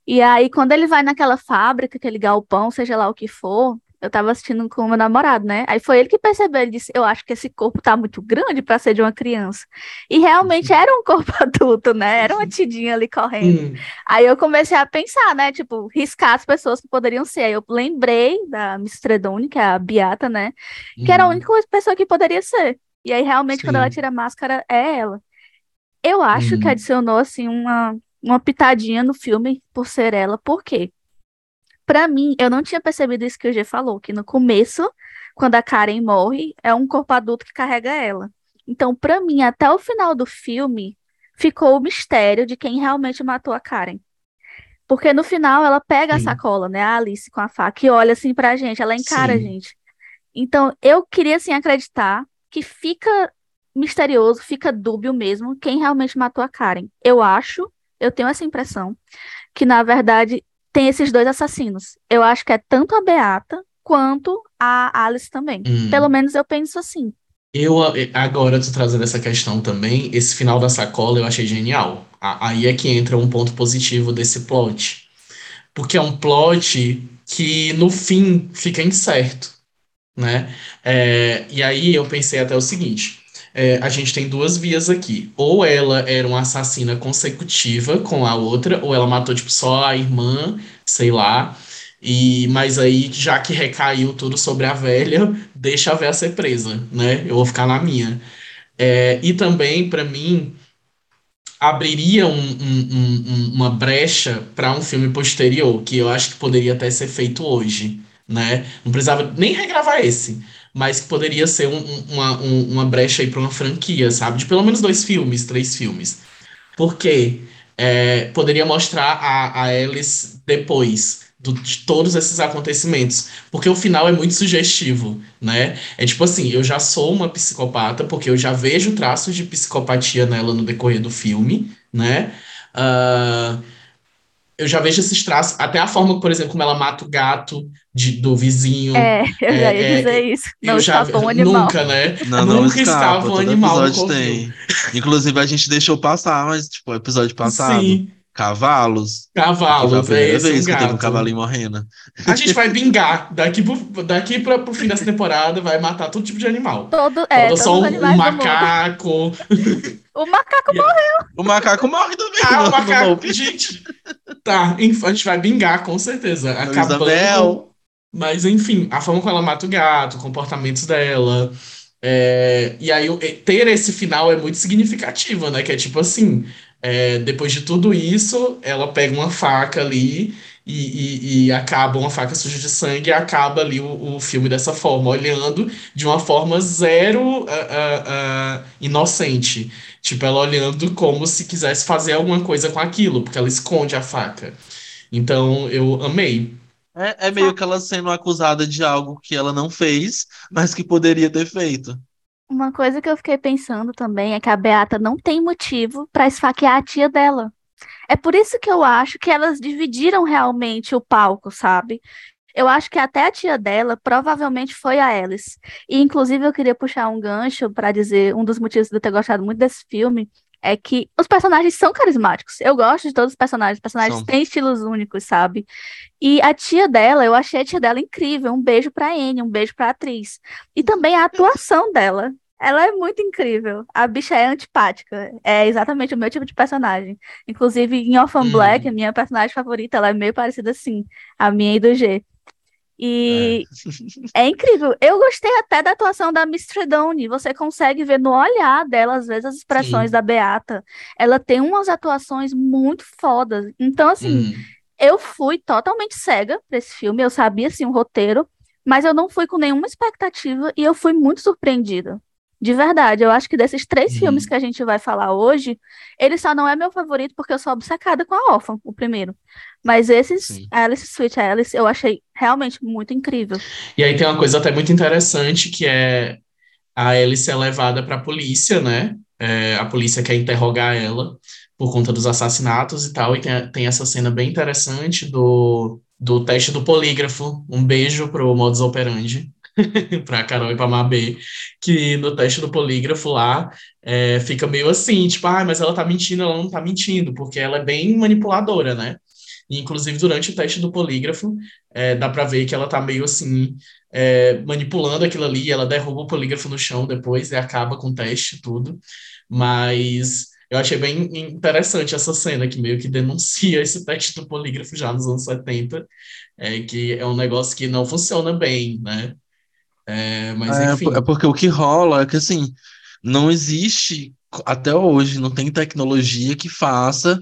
E aí, quando ele vai naquela fábrica, aquele galpão, seja lá o que for, eu tava assistindo com o meu namorado, né? Aí foi ele que percebeu, ele disse, eu acho que esse corpo tá muito grande para ser de uma criança. E realmente era um corpo <laughs> adulto, né? Era uma tidinha ali correndo. Hum. Aí eu comecei a pensar, né? Tipo, riscar as pessoas que poderiam ser. Aí eu lembrei da Miss Tredone, que é a Beata, né? Que era a hum. única pessoa que poderia ser. E aí, realmente, Sim. quando ela tira a máscara, é ela. Eu acho hum. que adicionou, assim, uma uma pitadinha no filme por ser ela. Por quê? Pra mim, eu não tinha percebido isso que o G falou, que no começo, quando a Karen morre, é um corpo adulto que carrega ela. Então, pra mim, até o final do filme, ficou o mistério de quem realmente matou a Karen. Porque no final ela pega Sim. a sacola, né, a Alice com a faca e olha assim pra gente, ela encara Sim. a gente. Então, eu queria assim acreditar que fica misterioso, fica dúbio mesmo quem realmente matou a Karen. Eu acho eu tenho essa impressão que, na verdade, tem esses dois assassinos. Eu acho que é tanto a Beata quanto a Alice também. Hum. Pelo menos eu penso assim. Eu agora tô trazendo essa questão também. Esse final da sacola eu achei genial. Aí é que entra um ponto positivo desse plot. Porque é um plot que no fim fica incerto, né? É, e aí eu pensei até o seguinte: é, a gente tem duas vias aqui. Ou ela era uma assassina consecutiva com a outra, ou ela matou, tipo, só a irmã, sei lá. E, mas aí, já que recaiu tudo sobre a velha, <laughs> deixa a velha ser presa, né? Eu vou ficar na minha. É, e também, para mim, abriria um, um, um, uma brecha para um filme posterior, que eu acho que poderia até ser feito hoje, né? Não precisava nem regravar esse mas que poderia ser um, uma, um, uma brecha aí para uma franquia, sabe? De pelo menos dois filmes, três filmes. Porque é, poderia mostrar a, a Alice depois do, de todos esses acontecimentos. Porque o final é muito sugestivo, né? É tipo assim, eu já sou uma psicopata, porque eu já vejo traços de psicopatia nela no decorrer do filme, né? Uh, eu já vejo esses traços, até a forma, por exemplo, como ela mata o gato de, do vizinho. É, <laughs> eu é, já ia é, dizer isso. Não escapa um animal. Nunca, né? Não, não nunca escapa, um animal. Episódio tem. Inclusive, a gente deixou passar, mas, tipo, o episódio passado. Sim. Cavalos. Cavalos, é é vez que teve um cavalinho morrendo. A gente vai bingar. Daqui pro, daqui pra, pro fim dessa temporada, vai matar todo tipo de animal. Todo, é, todo só um, um macaco. O macaco morreu. O macaco morre também. Ah, o macaco. Gente. Tá, a gente vai bingar, com certeza. Acabando. Mas, enfim, a forma como ela mata o gato, comportamentos dela. É, e aí, ter esse final é muito significativo, né? Que é tipo assim: é, depois de tudo isso, ela pega uma faca ali e, e, e, acaba uma faca suja de sangue e acaba ali o, o filme dessa forma, olhando de uma forma zero uh, uh, uh, inocente. Tipo, ela olhando como se quisesse fazer alguma coisa com aquilo, porque ela esconde a faca. Então, eu amei. É, é meio que ela sendo acusada de algo que ela não fez, mas que poderia ter feito. Uma coisa que eu fiquei pensando também é que a Beata não tem motivo para esfaquear a tia dela. É por isso que eu acho que elas dividiram realmente o palco, sabe? Eu acho que até a tia dela provavelmente foi a Alice. E, inclusive, eu queria puxar um gancho para dizer um dos motivos de eu ter gostado muito desse filme é que os personagens são carismáticos. Eu gosto de todos os personagens. Os personagens São. têm estilos únicos, sabe? E a tia dela, eu achei a tia dela incrível. Um beijo pra Anne, um beijo pra atriz. E também a atuação dela. Ela é muito incrível. A bicha é antipática. É exatamente o meu tipo de personagem. Inclusive, em Orphan Hum. Black, a minha personagem favorita, ela é meio parecida assim. A minha e do G. E é incrível. Eu gostei até da atuação da Miss Tredone. Você consegue ver no olhar dela, às vezes, as expressões Sim. da Beata. Ela tem umas atuações muito fodas. Então, assim, Hum. eu fui totalmente cega para esse filme. Eu sabia, assim, o roteiro, mas eu não fui com nenhuma expectativa e eu fui muito surpreendida. De verdade, eu acho que desses três Uhum. filmes que a gente vai falar hoje, ele só não é meu favorito porque eu sou obcecada com a Órfã, o primeiro. Mas esses, Sim. Alice Sweet Alice, eu achei realmente muito incrível. E aí tem uma coisa até muito interessante que é a Alice é levada para a polícia, né? É, a polícia quer interrogar ela por conta dos assassinatos e tal. E tem, tem essa cena bem interessante do, do teste do polígrafo. Um beijo pro modus operandi. <laughs> pra Carol e pra Mabê, que no teste do polígrafo lá é, fica meio assim, tipo, ah, mas ela tá mentindo, ela não tá mentindo, porque ela é bem manipuladora, né? E, inclusive, durante o teste do polígrafo, é, dá pra ver que ela tá meio assim, é, manipulando aquilo ali, ela derruba o polígrafo no chão depois e acaba com o teste e tudo. Mas eu achei bem interessante essa cena que meio que denuncia <laughs> esse teste do polígrafo já nos anos 70, é, que é um negócio que não funciona bem, né? É, mas É, enfim. é porque o que rola é que assim, não existe até hoje, não tem tecnologia que faça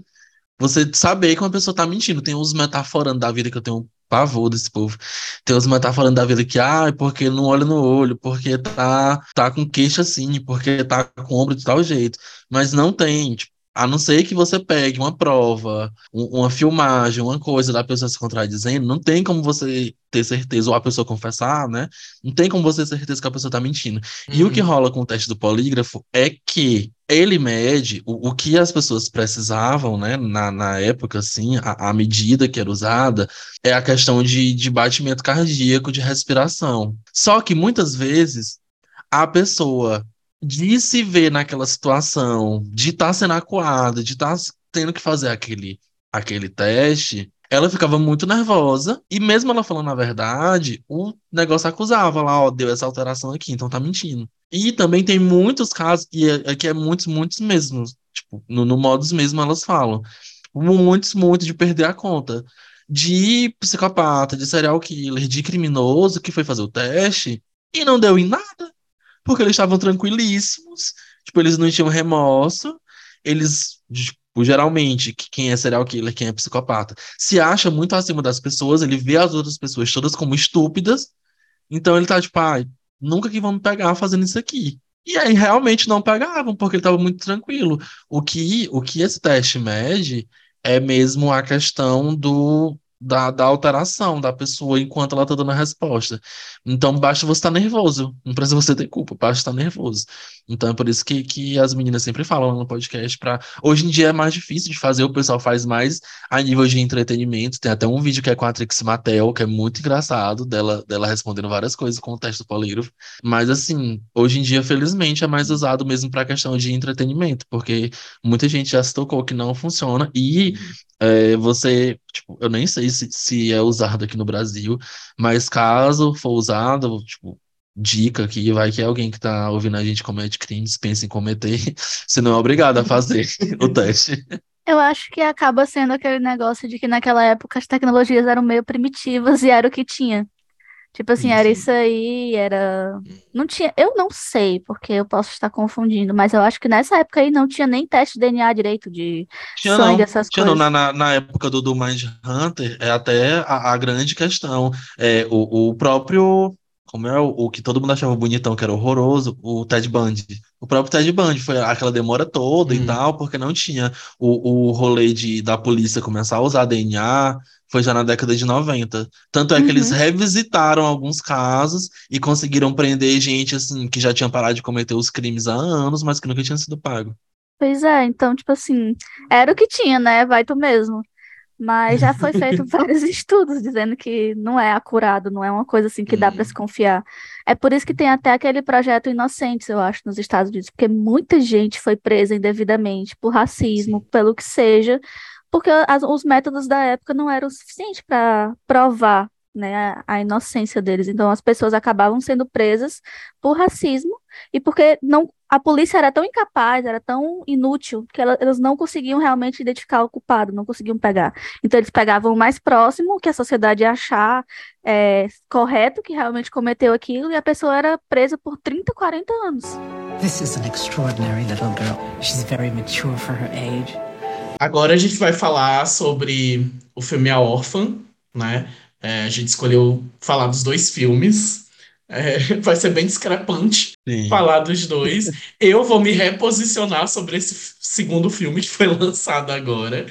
você saber que uma pessoa tá mentindo. Tem uns metaforando da vida que eu tenho um pavor desse povo. Tem uns metaforando da vida que, ah, porque não olha no olho, porque tá, tá com queixo assim, porque tá com ombro de tal jeito. Mas não tem, tipo, a não ser que você pegue uma prova, um- uma filmagem, uma coisa da pessoa se contradizendo, não tem como você ter certeza, ou a pessoa confessar, né? Não tem como você ter certeza que a pessoa tá mentindo. E o que Uhum. rola com o teste do polígrafo é que ele mede o, o que as pessoas precisavam, né, na, na época, assim, a, a medida que era usada é a questão de, de batimento cardíaco, de respiração. Só que muitas vezes a pessoa de se ver naquela situação, de estar sendo acuada, de estar tendo que fazer aquele, aquele teste, ela ficava muito nervosa, e mesmo ela falando a verdade, o negócio acusava lá, ó, deu essa alteração aqui, então tá mentindo. E também tem muitos casos, e é- aqui é muitos, muitos mesmos, tipo, no, no modus mesmo elas falam, muitos, muitos de perder a conta. De psicopata, de serial killer, de criminoso que foi fazer o teste e não deu em nada porque eles estavam tranquilíssimos, tipo, eles não tinham remorso, eles, tipo, geralmente, que- quem é serial killer, quem é psicopata, se acha muito acima das pessoas, ele vê as outras pessoas todas como estúpidas, então ele tá tipo, ai, nunca que vão me pegar fazendo isso aqui. E aí realmente não pegavam, porque ele tava muito tranquilo. O que, o que esse teste mede é mesmo a questão do, da, da alteração da pessoa enquanto ela tá dando a resposta. Então basta você estar nervoso. Não precisa você ter culpa, basta estar nervoso. Então é por isso que, que as meninas sempre falam no podcast para Hoje em dia é mais difícil de fazer, o pessoal faz mais a nível de entretenimento. Tem até um vídeo que é com a Trix Mattel, que é muito engraçado, dela, dela respondendo várias coisas com o teste do polígrafo. Mas assim, hoje em dia, felizmente, é mais usado mesmo para questão de entretenimento, porque muita gente já se tocou que não funciona e é, você, tipo, eu nem sei se, se é usado aqui no Brasil, mas caso for usado, tipo, dica aqui, vai que é alguém que tá ouvindo a gente comete crimes, pensa em cometer, <laughs> você não é obrigado a fazer <laughs> o teste. Eu acho que acaba sendo aquele negócio de que naquela época as tecnologias eram meio primitivas e era o que tinha. Tipo assim, Sim, era isso aí, era. Não tinha. Eu não sei, porque eu posso estar confundindo, mas eu acho que nessa época aí não tinha nem teste de DNA direito, de Tinha sangue, não, essas tinha não, coisas. na, na, na época do, do Mind Hunter, é até a, a grande questão, é o, o próprio, como é o, o que todo mundo achava bonitão, que era horroroso, o Ted Bundy. O próprio Ted Bundy foi aquela demora toda e Hum. tal, porque não tinha o, o rolê de, da polícia começar a usar DNA, foi já na década de 90. Tanto é que eles Uhum. revisitaram alguns casos e conseguiram prender gente assim que já tinha parado de cometer os crimes há anos, mas que nunca tinha sido pago. Pois é, então, tipo assim, era o que tinha, né? Vai tu mesmo. Mas já foi feito <laughs> vários estudos dizendo que não é acurado, não é uma coisa assim que dá para se confiar. É por isso que tem até aquele projeto Inocentes, eu acho, nos Estados Unidos, porque muita gente foi presa indevidamente por racismo, pelo que seja, porque as- os métodos da época não eram o suficiente para provar, né, a, inocência deles. Então as pessoas acabavam sendo presas por racismo e porque não a polícia era tão incapaz, era tão inútil que ela- elas não conseguiam realmente identificar o culpado, não conseguiam pegar. Então eles pegavam o mais próximo que a sociedade ia achar é, correto, que realmente cometeu aquilo, e a pessoa era presa por 30, 40 anos. This is an extraordinary little girl. She's very mature for her age. Agora a gente vai falar sobre o filme A Órfã, né? É, a gente escolheu falar dos dois filmes. É, <laughs> vai ser bem discrepante Sim. falar dos dois. Eu vou me reposicionar sobre esse segundo filme que foi <laughs> lançado agora.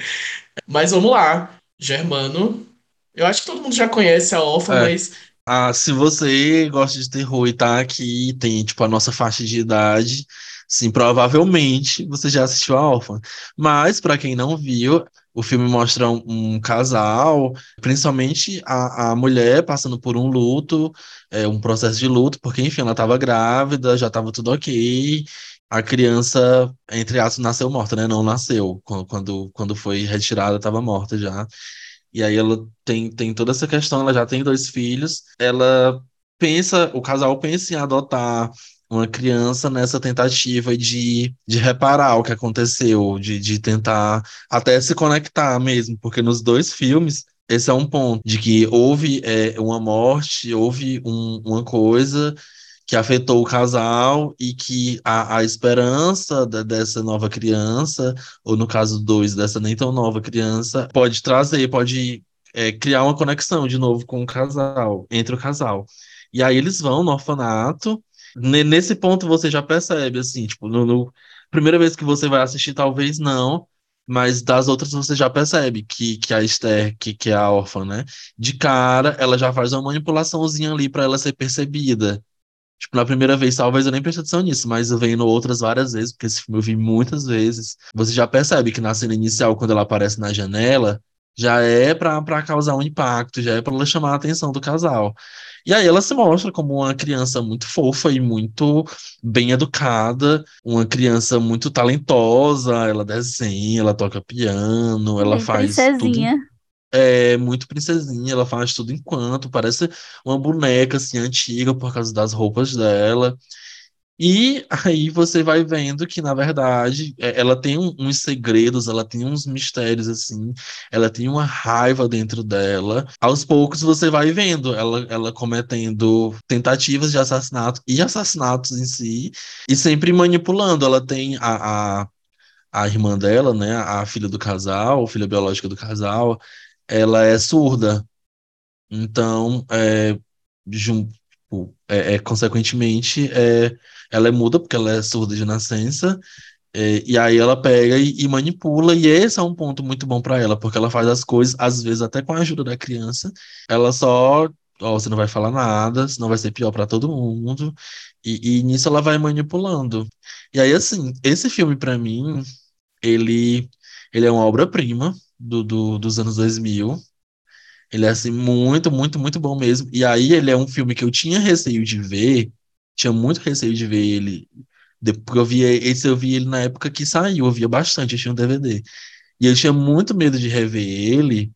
Mas vamos lá, Germano. Eu acho que todo mundo já conhece a Órfã, É. mas Ah, se você gosta de terror e tá aqui, tem tipo a nossa faixa de idade, sim, provavelmente você já assistiu a Órfã. Mas pra quem não viu, o filme mostra um, um casal, principalmente a, a mulher passando por um luto, é, um processo de luto, porque enfim, ela estava grávida, já estava tudo ok. A criança, entre aspas, nasceu morta, né? Não nasceu. Quando, quando, foi retirada, estava morta já. E aí ela tem, tem toda essa questão, ela já tem dois filhos, ela pensa, o casal pensa em adotar uma criança nessa tentativa de, de reparar o que aconteceu, de, de tentar até se conectar mesmo, porque nos dois filmes esse é um ponto, de que houve é, uma morte, houve um- uma coisa que afetou o casal e que a, a esperança dessa nova criança ou no caso dois, dessa nem tão nova criança, pode trazer, pode é, criar uma conexão de novo com o casal, entre o casal. E aí eles vão no orfanato. Ne- Nesse ponto você já percebe, assim, tipo, no, no- primeira vez que você vai assistir, talvez não, mas das outras você já percebe que, que a Esther, que, que é a órfã, né? De cara, ela já faz uma manipulaçãozinha ali para ela ser percebida. Tipo, na primeira vez, talvez eu nem preste atenção nisso, mas eu vendo outras várias vezes, porque esse filme eu vi muitas vezes. Você já percebe que na cena inicial, quando ela aparece na janela, já é pra causar um impacto, já é pra ela chamar a atenção do casal. E aí ela se mostra como uma criança muito fofa e muito bem educada, uma criança muito talentosa, ela desenha, ela toca piano, ela Bem faz tudo princesinha. é muito princesinha, ela faz tudo enquanto, parece uma boneca assim antiga por causa das roupas dela. E aí você vai vendo que, na verdade, é- ela tem uns segredos, ela tem uns mistérios assim, ela tem uma raiva dentro dela. Aos poucos você vai vendo ela, ela cometendo tentativas de assassinato e assassinatos em si, e sempre manipulando. Ela tem a, a, a irmã dela, né, a filha do casal, filha biológica do casal, ela é surda. Então, é, é, é, consequentemente, é, ela é muda porque ela é surda de nascença, é, e aí ela pega e, e manipula, e esse é um ponto muito bom para ela, porque ela faz as coisas, às vezes até com a ajuda da criança, ela só, ó, você não vai falar nada, senão vai ser pior para todo mundo, e, e nisso ela vai manipulando. E aí, assim, esse filme para mim, ele, ele é uma obra-prima do, do- dos anos 2000, ele é assim muito, muito, muito bom mesmo. E aí ele é um filme que eu tinha receio de ver, tinha muito receio de ver ele. Depois eu vi esse eu vi ele na época que saiu, eu via bastante, eu tinha um DVD. E eu tinha muito medo de rever ele,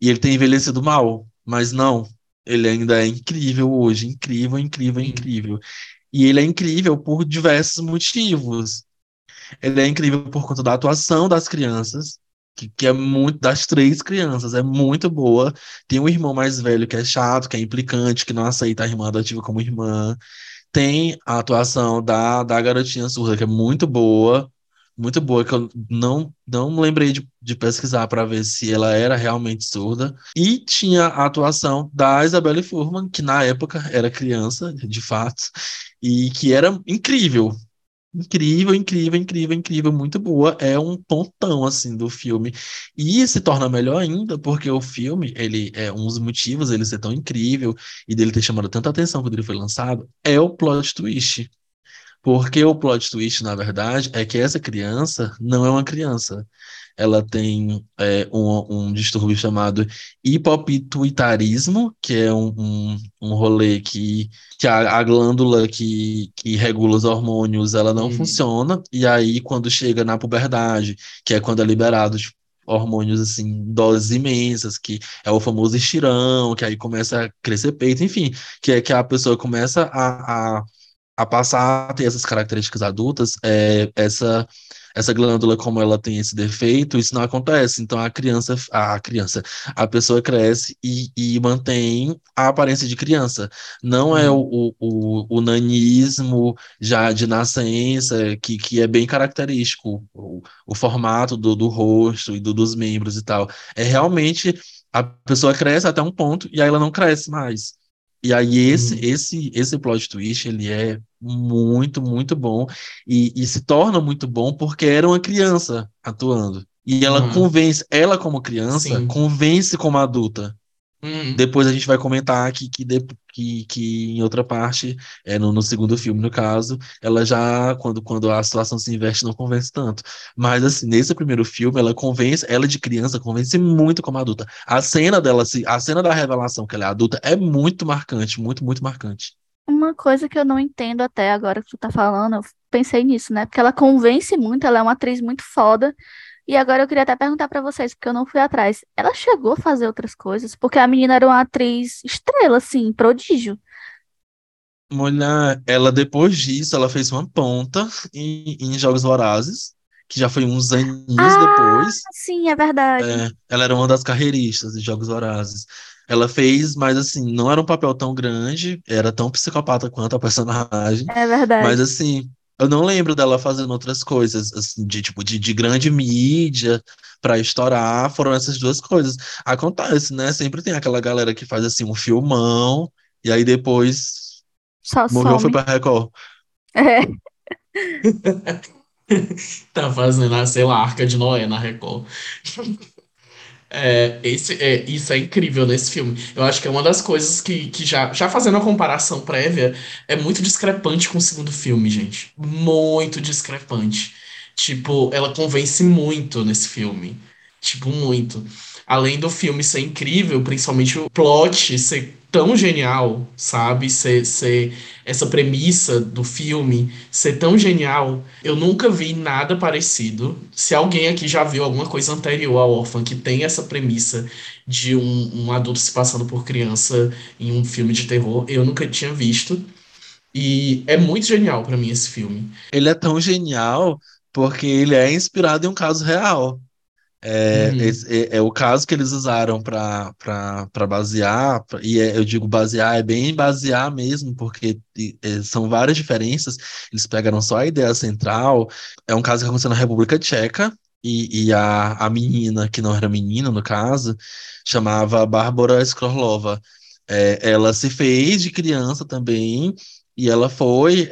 e ele tem envelhecido mal, mas não, ele ainda é incrível hoje, incrível, incrível, incrível. E ele é incrível por diversos motivos. Ele é incrível por conta da atuação das crianças, que, que é muito, das três crianças, é muito boa. Tem um irmão mais velho que é chato, que é implicante, que não aceita a irmã adotiva como irmã. Tem a atuação da, da garotinha surda, que é muito boa, muito boa, que eu não, não lembrei de, de pesquisar para ver se ela era realmente surda. E tinha a atuação da Isabelle Fuhrman, que na época era criança, de fato, e que era incrível. Incrível, incrível, incrível, incrível, muito boa. É um pontão assim do filme. E se torna melhor ainda porque o filme, ele é um dos motivos ele ser tão incrível e dele ter chamado tanta atenção quando ele foi lançado, é o plot twist. Porque o plot twist, na verdade, é que essa criança não é uma criança. Ela tem é, um, um distúrbio chamado hipopituitarismo, que é um, um, um rolê que, que a, a glândula que, que regula os hormônios ela não Uhum. funciona, e aí quando chega na puberdade, que é quando é liberado tipo, hormônios assim, doses imensas, que é o famoso estirão, que aí começa a crescer peito, enfim, que é que a pessoa começa a, a, a passar a ter essas características adultas, é, essa essa glândula, como ela tem esse defeito, isso não acontece. Então a criança, a criança, a pessoa cresce e, e mantém a aparência de criança. Não é o, o, o, o nanismo já de nascença, que, que é bem característico, o, o formato do, do rosto e do, dos membros e tal. É realmente a pessoa cresce até um ponto e aí ela não cresce mais. E aí esse, Uhum. esse, esse plot twist, ele é muito, muito bom e, e se torna muito bom porque era uma criança atuando. E ela Uhum. convence, ela como criança, Sim. convence como adulta. Uhum. Depois a gente vai comentar aqui que, de- que, que em outra parte, é, no, no segundo filme, no caso, ela já, quando, quando a situação se inverte, não convence tanto. Mas, assim, nesse primeiro filme, ela convence, ela de criança, convence muito como adulta. A cena dela, se- a cena da revelação que ela é adulta é muito marcante, muito, muito marcante. Uma coisa que eu não entendo até agora que tu tá falando, eu pensei nisso, né? Porque ela convence muito, ela é uma atriz muito foda. E agora eu queria até perguntar pra vocês, porque eu não fui atrás. Ela chegou a fazer outras coisas? Porque a menina era uma atriz estrela, assim, prodígio. Mulher, ela depois disso, ela fez uma ponta em, em Jogos Vorazes, que já foi uns aninhos Ah, depois. sim, é verdade. É, ela era uma das carreiristas de Jogos Vorazes. Ela fez, mas assim, não era um papel tão grande, era tão psicopata quanto a personagem, É verdade. mas assim, eu não lembro dela fazendo outras coisas, assim, de tipo, de, de grande mídia pra estourar, foram essas duas coisas. Acontece, né? Sempre tem aquela galera que faz assim um filmão, e aí depois Só morreu, foi some. pra Record. É. <laughs> Tá fazendo, a, sei lá, a Arca de Noé na Record. É, esse, é, isso é incrível nesse filme. Eu acho que é uma das coisas que, que já, já fazendo a comparação prévia, é muito discrepante com o segundo filme, gente. Muito discrepante. Tipo, ela convence muito nesse filme. Tipo, muito. Além do filme ser incrível, principalmente o plot ser tão genial, sabe? Ser, ser essa premissa do filme ser tão genial. Eu nunca vi nada parecido. Se alguém aqui já viu alguma coisa anterior ao Orphan que tem essa premissa de um, um adulto se passando por criança em um filme de terror, eu nunca tinha visto. E é muito genial pra mim esse filme. Ele é tão genial porque ele é inspirado em um caso real. É, Uhum. é, é o caso que eles usaram para basear, pra- e é- eu digo basear, é bem basear mesmo, porque é, são várias diferenças. Eles pegaram só a ideia central. É um caso que aconteceu na República Tcheca, e, e a, a menina, que não era menina no caso, chamava Bárbara Skrlová. É, ela se fez de criança também, e ela foi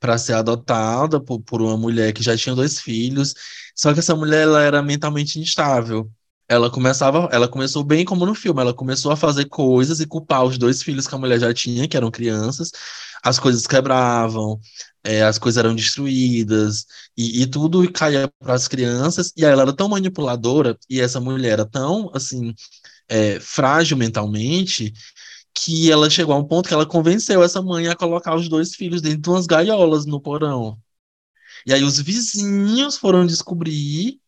para ser adotada por, por uma mulher que já tinha dois filhos. Só que essa mulher ela era mentalmente instável. Ela começava, ela começou bem como no filme, ela começou a fazer coisas e culpar os dois filhos que a mulher já tinha, que eram crianças. As coisas quebravam, é, as coisas eram destruídas e, e tudo caía para as crianças. E ela era tão manipuladora e essa mulher era tão assim é, frágil mentalmente que ela chegou a um ponto que ela convenceu essa mãe a colocar os dois filhos dentro de umas gaiolas no porão. E aí os vizinhos foram descobrir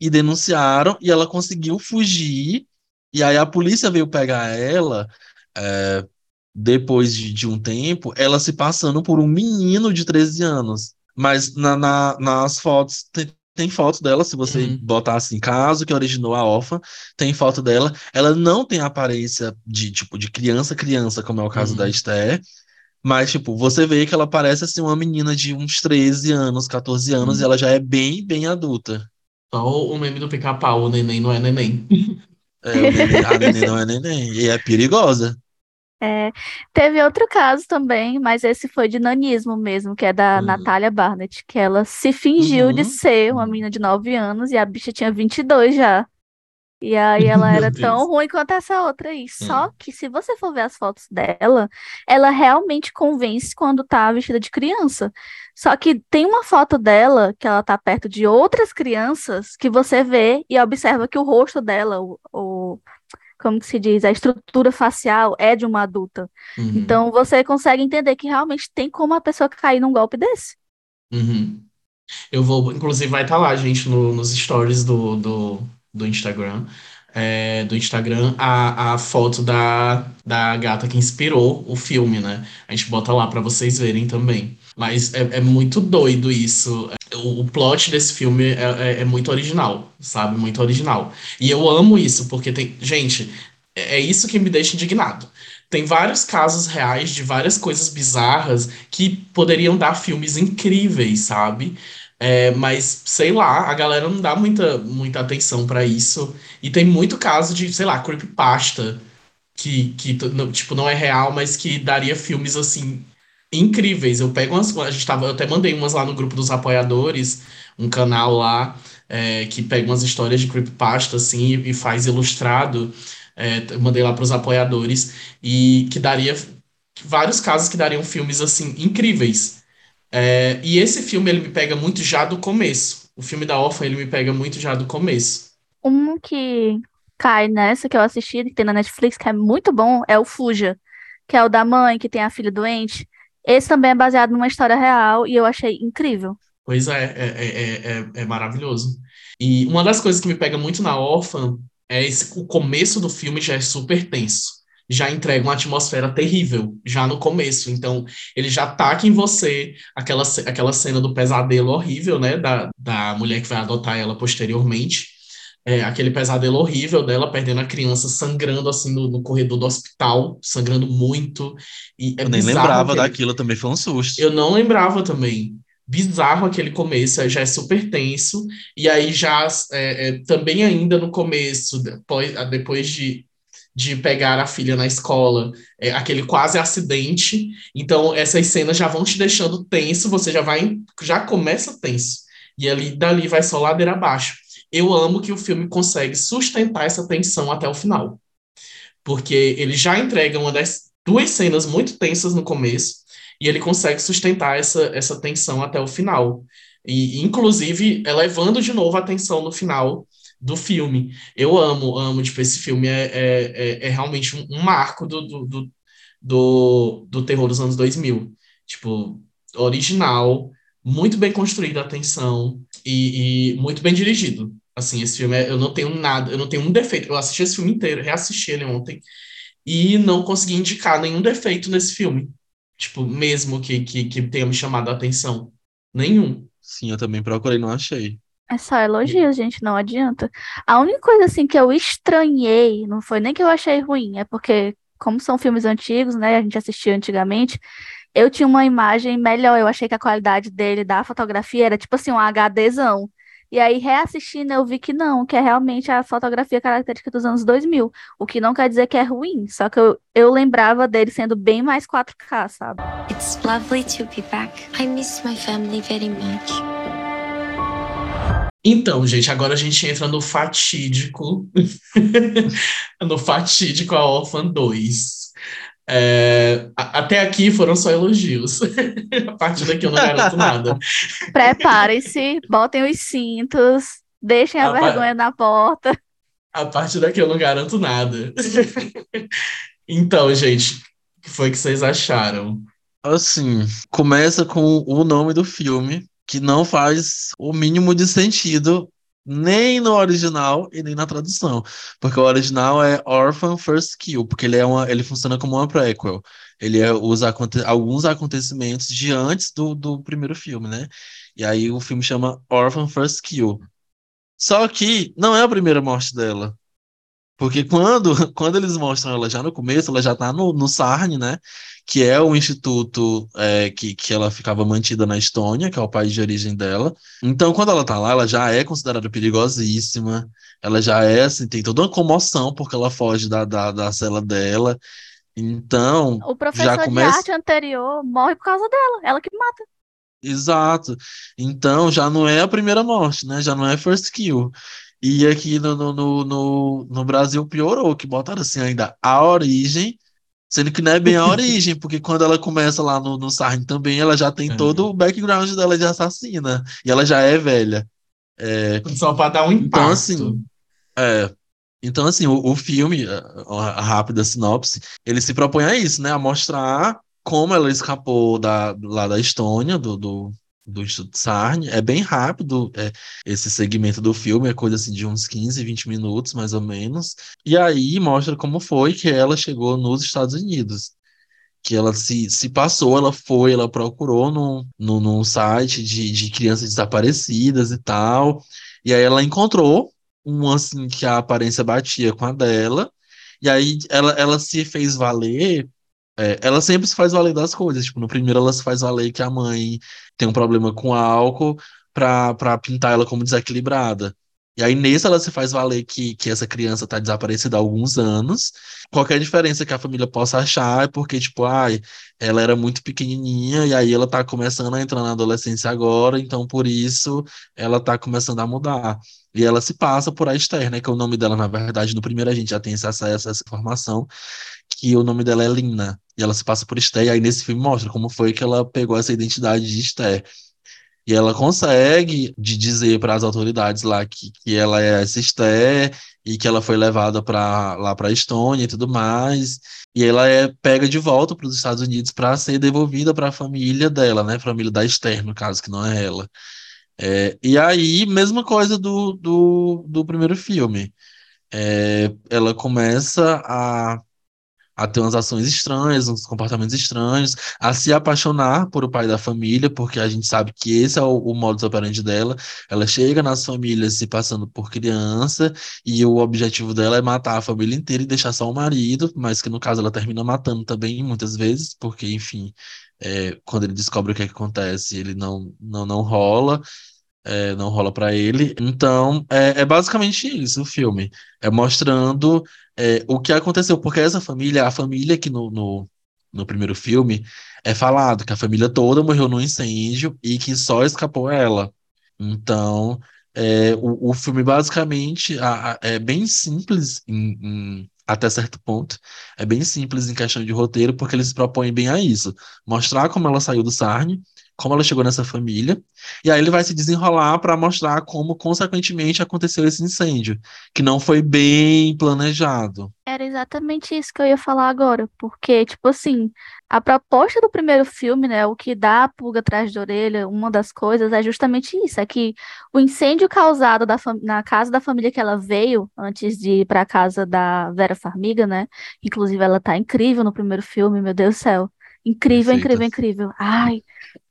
e denunciaram, e ela conseguiu fugir. E aí a polícia veio pegar ela, é, depois de, de um tempo, ela se passando por um menino de 13 anos. Mas na, na- nas fotos, tem, tem foto dela, se você Uhum. botar assim, caso que originou a órfã, tem foto dela. Ela não tem aparência de, tipo, de criança, criança, como é o caso Uhum. da Esther. Mas, tipo, você vê que ela parece assim uma menina de uns 13 anos, 14 anos, Uhum. e ela já é bem, bem adulta. Só o meme do pica-pau, o neném não é neném. É, o neném, a neném não é neném, e é perigosa. É, teve outro caso também, mas esse foi de nanismo mesmo, que é da Hum. Natália Barnett, que ela se fingiu de Uhum. ser uma menina de 9 anos e a bicha tinha 22 já. E aí ela <laughs> era tão ruim quanto essa outra aí. Só que se você for ver as fotos dela, ela realmente convence quando tá vestida de criança. Só que tem uma foto dela que ela tá perto de outras crianças que você vê e observa que o rosto dela, o, o- como que se diz, a estrutura facial é de uma adulta. Uhum. Então você consegue entender que realmente tem como a pessoa cair num golpe desse. Uhum. Eu vou, inclusive, vai estar lá, gente, no- nos stories do, do, do Instagram. é, do Instagram, a, a foto da, da gata que inspirou o filme, né? A gente bota lá pra vocês verem também. Mas é, é muito doido isso. O, o plot desse filme é, é, é muito original, sabe? Muito original. E eu amo isso, porque tem. Gente, é é isso que me deixa indignado. Tem vários casos reais de várias coisas bizarras que poderiam dar filmes incríveis, sabe? É, mas, sei lá, a galera não dá muita, muita atenção pra isso. E tem muito caso de, sei lá, creepypasta, que, que não- tipo, não é real, mas que daria filmes, assim, incríveis. Eu pego umas, a gente tava, eu até mandei umas lá no grupo dos apoiadores, um canal lá, é, que pega umas histórias de creepypasta, assim, e, faz ilustrado. É, mandei lá pros apoiadores, e que daria vários casos que dariam filmes, assim, incríveis. É, e esse filme ele me pega muito já do começo. O filme da órfã ele me pega muito já do começo. Um que cai nessa que eu assisti, que tem na Netflix, que é muito bom, é o Fuja, que é o da mãe que tem a filha doente. Esse também é baseado numa história real e eu achei incrível. Pois é, é, é, é, é maravilhoso. E uma das coisas que me pega muito na órfã é esse, o começo do filme já é super tenso. Já entrega uma atmosfera terrível, já no começo. Então, ele já taca em você aquela, aquela cena do pesadelo horrível, né? Da, da mulher que vai adotar ela posteriormente. É, aquele pesadelo horrível dela perdendo a criança sangrando assim no, no corredor do hospital, sangrando muito. E é Eu nem lembrava aquele- daquilo, também foi um susto. eu não lembrava também. Bizarro aquele começo, já é super tenso. E aí já é, é, também ainda no começo, depois, depois de, de pegar a filha na escola, é, aquele quase acidente. Então essas cenas já vão te deixando tenso, você já vai, já começa tenso. E ali dali vai só ladeira abaixo. Eu amo que o filme consegue sustentar essa tensão até o final. Porque ele já entrega uma das duas cenas muito tensas no começo e ele consegue sustentar essa, essa tensão até o final. E, inclusive, elevando de novo a tensão no final do filme. Eu amo, amo, tipo, esse filme é, é, é, é realmente um, um marco do, do, do, do, do terror dos anos 2000. Tipo, original, muito bem construída a tensão e, e muito bem dirigido. Assim, esse filme, é- eu não tenho nada, eu não tenho um defeito. Eu assisti esse filme inteiro, reassisti ele ontem, e não consegui indicar nenhum defeito nesse filme. Tipo, mesmo que, que, que tenha me chamado a atenção. Nenhum. Sim, eu também procurei, não achei. É só elogios, gente, não adianta. A única coisa assim que eu estranhei, não foi nem que eu achei ruim, é porque, como são filmes antigos, né? A gente assistia antigamente, eu tinha uma imagem melhor. Eu achei que a qualidade dele, da fotografia, era tipo assim, um HDzão. E aí, reassistindo, eu vi que não, que é realmente a fotografia característica dos anos 2000. O que não quer dizer que é ruim, só que eu, eu lembrava dele sendo bem mais 4K, sabe? It's lovely to be back. I miss my family very much. Então, gente, agora a gente entra no fatídico. <laughs> no fatídico A Orphan 2. É, a- até aqui foram só elogios. <laughs> a partir daqui eu não garanto nada. Preparem-se, botem os cintos, deixem a vai. vergonha na porta. A partir daqui eu não garanto nada. <laughs> então, gente, o que foi que vocês acharam? Assim, começa com o nome do filme, que não faz o mínimo de sentido nem no original e nem na tradução. Porque o original é Orphan First Kill, porque ele é uma, ele funciona como uma prequel. Ele é, usa aconte- alguns acontecimentos de antes do, do primeiro filme, né? E aí o filme chama Orphan First Kill. Só que não é a primeira morte dela. Porque quando, <laughs> quando eles mostram ela já no começo, ela já tá no, no Sarn, né? Que é o instituto é, que, que ela ficava mantida na Estônia, que é o país de origem dela. Então, quando ela tá lá, ela já é considerada perigosíssima. Ela já é, assim, tem toda uma comoção porque ela foge da, da, da cela dela. Então, O professor de começa- arte anterior morre por causa dela, ela que mata. Exato. Então já não é a primeira morte, né? Já não é first kill. E aqui no, no, no, no Brasil piorou, que botaram assim ainda a origem, sendo que não é bem a origem, porque quando ela começa lá no, no Sarne também, ela já tem É. todo o background dela de assassina. E ela já é velha. É, Só pra dar um impacto. Então, assim, é. Então, assim, o, o filme, a, a rápida sinopse, ele se propõe a isso, né? A mostrar como ela escapou da, lá da Estônia, do, do, do Instituto Sarne. É bem rápido é, esse segmento do filme, é coisa assim de uns 15, 20 minutos, mais ou menos. E aí mostra como foi que ela chegou nos Estados Unidos. Que ela se, se passou, ela foi, ela procurou num, num, num site de, de crianças desaparecidas e tal. E aí ela encontrou um assim que a aparência batia com a dela, e aí ela, ela se fez valer. é, ela sempre se faz valer das coisas. Tipo, no primeiro ela se faz valer que a mãe tem um problema com álcool pra pintar ela como desequilibrada. E aí nesse ela se faz valer que, que essa criança tá desaparecida há alguns anos. Qualquer diferença que a família possa achar é porque, tipo, ai, ela era muito pequenininha e aí ela tá começando a entrar na adolescência agora, então por isso ela tá começando a mudar. E ela se passa por a Esther, né? Que é o nome dela, na verdade, no primeiro a gente já tem esse acesso a essa informação, que o nome dela é Lina. E ela se passa por Esther, e aí nesse filme mostra como foi que ela pegou essa identidade de Esther. E ela consegue de dizer para as autoridades lá que, que ela é essa Esther e que ela foi levada para lá para Estônia e tudo mais. E ela é pega de volta para os Estados Unidos para ser devolvida para a família dela, né? Família da Esther, no caso, que não é ela. É, e aí, mesma coisa do, do, do primeiro filme. É, ela começa a, a ter umas ações estranhas, uns comportamentos estranhos, a se apaixonar por o pai da família, porque a gente sabe que esse é o, o modus operandi dela. Ela chega nas famílias se passando por criança, e o objetivo dela é matar a família inteira e deixar só o marido, mas que no caso ela termina matando também, muitas vezes, porque, enfim, é, quando ele descobre o que, é que acontece, ele não, não, não rola. é, não rola pra ele. Então, é, é basicamente isso o filme. É mostrando é, o que aconteceu, porque essa família, a família que no, no, no primeiro filme, é falado que a família toda morreu num incêndio e que só escapou ela. Então, é, o, o filme basicamente a- a- é bem simples em, em- até certo ponto. É bem simples em questão de roteiro, porque eles se propõem bem a isso. Mostrar como ela saiu do Sarne, como ela chegou nessa família, e aí ele vai se desenrolar para mostrar como, consequentemente, aconteceu esse incêndio, que não foi bem planejado. Era exatamente isso que eu ia falar agora, porque, tipo assim, a proposta do primeiro filme, né, o que dá a pulga atrás da orelha, uma das coisas é justamente isso, é que o incêndio causado na casa da família que ela veio, antes de ir para a casa da Vera Farmiga, né, inclusive ela tá incrível no primeiro filme, meu Deus do céu, incrível, Perfeita. incrível, incrível, ai,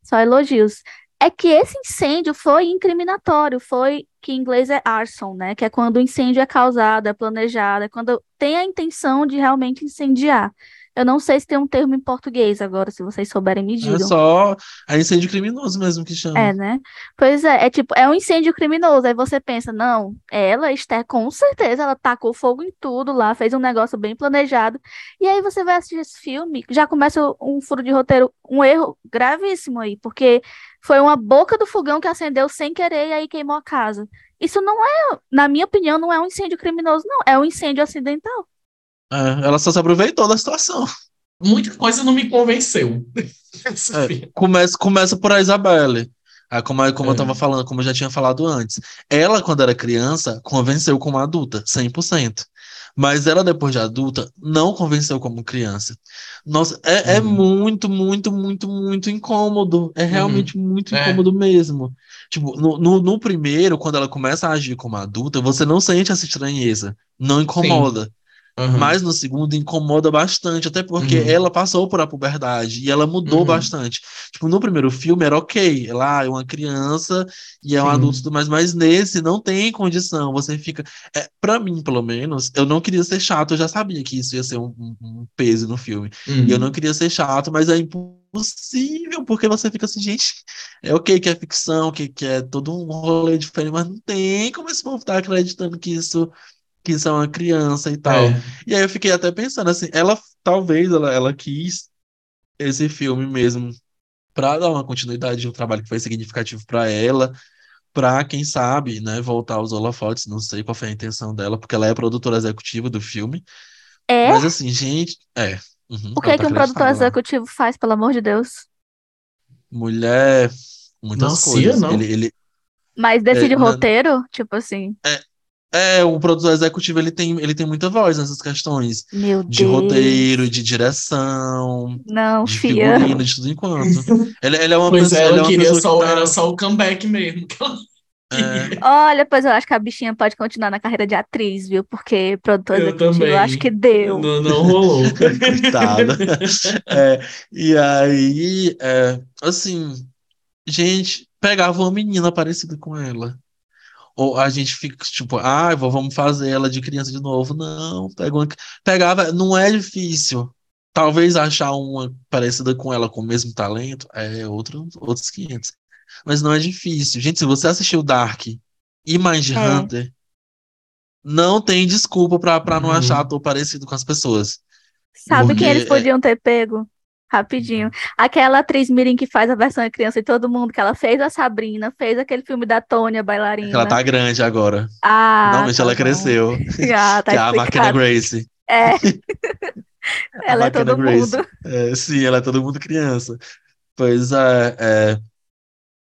só elogios. É que esse incêndio foi incriminatório, foi que em inglês é arson, né? Que é quando o incêndio é causado, é planejado, é quando tem a intenção de realmente incendiar. Eu não sei se tem um termo em português agora, se vocês souberem me É digam. só é incêndio criminoso mesmo que chama. É, né? Pois é, é tipo, é um incêndio criminoso. Aí você pensa, não, ela, Esther, com certeza, ela tacou fogo em tudo lá, fez um negócio bem planejado. E aí você vai assistir esse filme, já começa um furo de roteiro, um erro gravíssimo aí, porque foi uma boca do fogão que acendeu sem querer e aí queimou a casa. Isso não é, na minha opinião, não é um incêndio criminoso, não, é um incêndio acidental. É, ela só se aproveitou da situação. Muita coisa não me convenceu. <laughs> É, começa, começa por a Isabelle. Ah, como, como eu É. tava falando, como eu já tinha falado antes. Ela, quando era criança, convenceu como adulta, 100%. Mas ela, depois de adulta, não convenceu como criança. Nossa, é, é Uhum. muito, muito, muito, muito incômodo. É realmente muito É. incômodo mesmo. Tipo, no, no, no primeiro, quando ela começa a agir como adulta, você não sente essa estranheza. Não incomoda. Aham. Mas no segundo incomoda bastante, até porque Uhum. ela passou por a puberdade e ela mudou Uhum. bastante. Tipo, no primeiro filme era ok, ela é uma criança e é um Sim. adulto mais, mas nesse não tem condição. Você fica. É, para mim, pelo menos, eu não queria ser chato, eu já sabia que isso ia ser um, um- peso no filme. Uhum. E eu não queria ser chato, mas é impossível, porque você fica assim, gente, é ok que é ficção, que, que é todo um rolê diferente, mas não tem como esse povo estar acreditando que isso, que isso é uma criança e tal. É. E aí eu fiquei até pensando assim, ela talvez ela, ela quis esse filme mesmo para dar uma continuidade de um trabalho que foi significativo para ela, pra, quem sabe, né, voltar aos holofotes, não sei qual foi a intenção dela, porque ela é produtora executiva do filme. É? Mas assim, gente, é. uhum, O que é que tá um produtor executivo faz, pelo amor de Deus? Mulher, muitas Não, Cia, coisas. não. Ele, ele, Mas decide É, o na- roteiro? Tipo assim, é, o produtor executivo, ele tem, ele tem muita voz nessas questões meu de Deus. roteiro, de direção, Não, de fia. figurino, de tudo enquanto. Ele, ele é uma Pois pessoa, é, ele é ela uma queria pessoa só, que tá- era só o comeback mesmo. que ela é. Olha, pois eu acho que a bichinha pode continuar na carreira de atriz, viu? Porque produtor Eu executivo, também. eu acho que deu. Não, não rolou. Coitada. <laughs> É, e aí, é, assim, gente, pegava uma menina parecida com ela. Ou a gente fica tipo, ah, vamos fazer ela de criança de novo. Não, pega uma, pegava, não é difícil. Talvez achar uma parecida com ela com o mesmo talento é outro, outros 500. Mas não é difícil. Gente, se você assistiu Dark e Mindhunter, não tem desculpa pra, pra não Uhum. achar ator parecido com as pessoas. Sabe quem eles Porque, é- podiam ter pego? Rapidinho. Aquela atriz Mirim que faz a versão de criança de todo mundo, que ela fez a Sabrina, fez aquele filme da Tônia, bailarina. Ela tá grande agora. Ah, Finalmente tá ela bom. cresceu. Ah, tá <laughs> que é a explicado. Grace. É. A <laughs> Ela é todo Grace. mundo. É, sim, ela é todo mundo criança. Pois é, é.